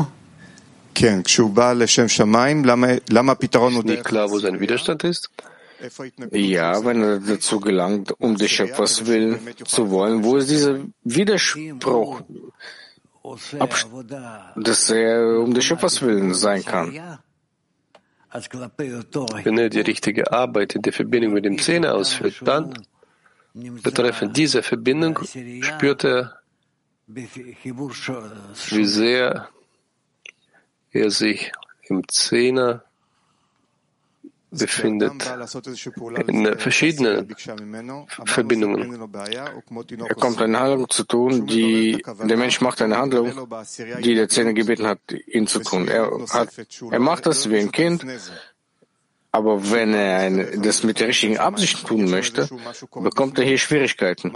כן, כשהוא בא לשם שמיים, למה, למה הפתרון הוא Nicht ja, wenn er dazu gelangt, um des Schöpfers willen zu wollen, wo ist dieser Widerspruch, dass er um des Schöpfers willen sein kann? Wenn er die richtige Arbeit in der Verbindung mit dem Zehner ausführt, dann betreffend dieser Verbindung spürt er, wie sehr er sich im Zehner befindet in verschiedenen Verbindungen. Er kommt eine Handlung zu tun, die der Mensch macht eine Handlung, die der Zehner gebeten hat, ihn zu tun. Er, hat, er macht das wie ein Kind, aber wenn er ein, das mit der richtigen Absicht tun möchte, bekommt er hier Schwierigkeiten.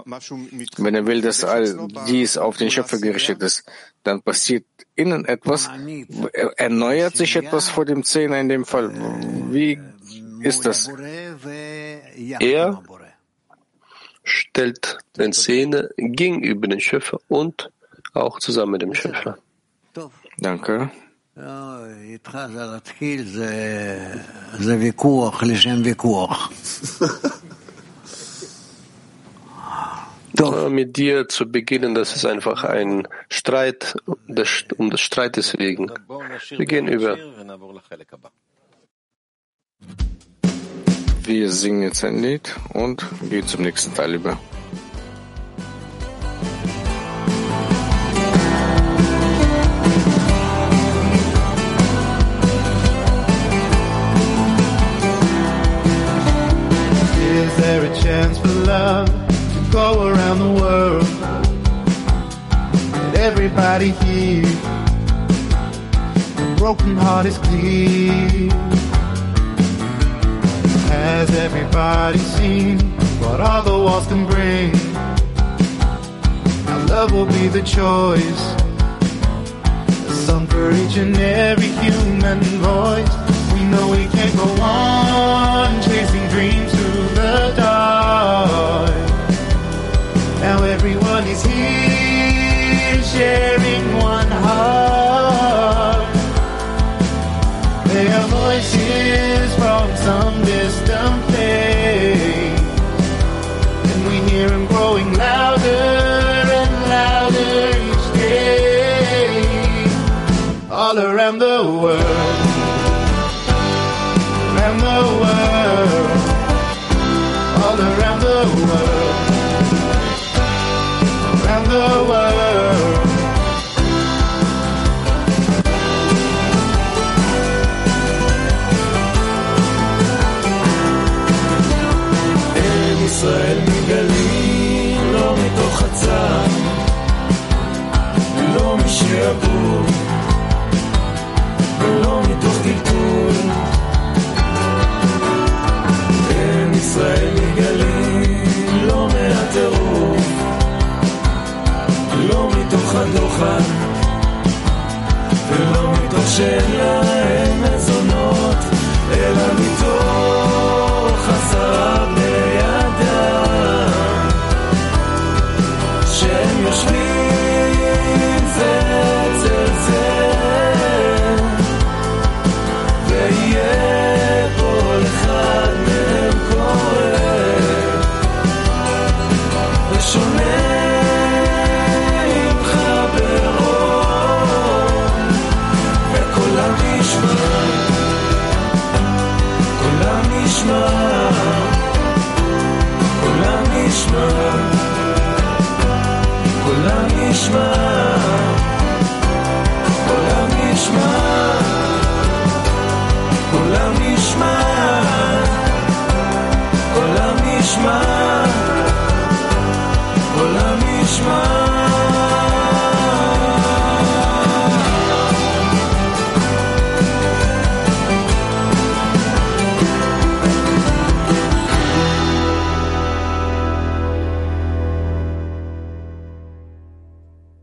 Wenn er will, dass all dies auf den Schöpfer gerichtet ist, dann passiert innen etwas, erneuert sich etwas vor dem Zehner in dem Fall. Wie ist das? Er stellt den Zehner gegenüber den Schöpfer und auch zusammen mit dem Schöpfer. Danke. Mit dir zu beginnen, das ist einfach ein Streit um des Streites wegen. Wir gehen über. Wir singen jetzt ein Lied und gehen zum nächsten Teil über. Is there a chance for love to go around the world? Let everybody hear. A broken heart is clear. Has everybody seen what all the walls can bring? Now love will be the choice. A song for each and every human voice. We know we can't go on chasing dreams through the dark. Now everyone is here sharing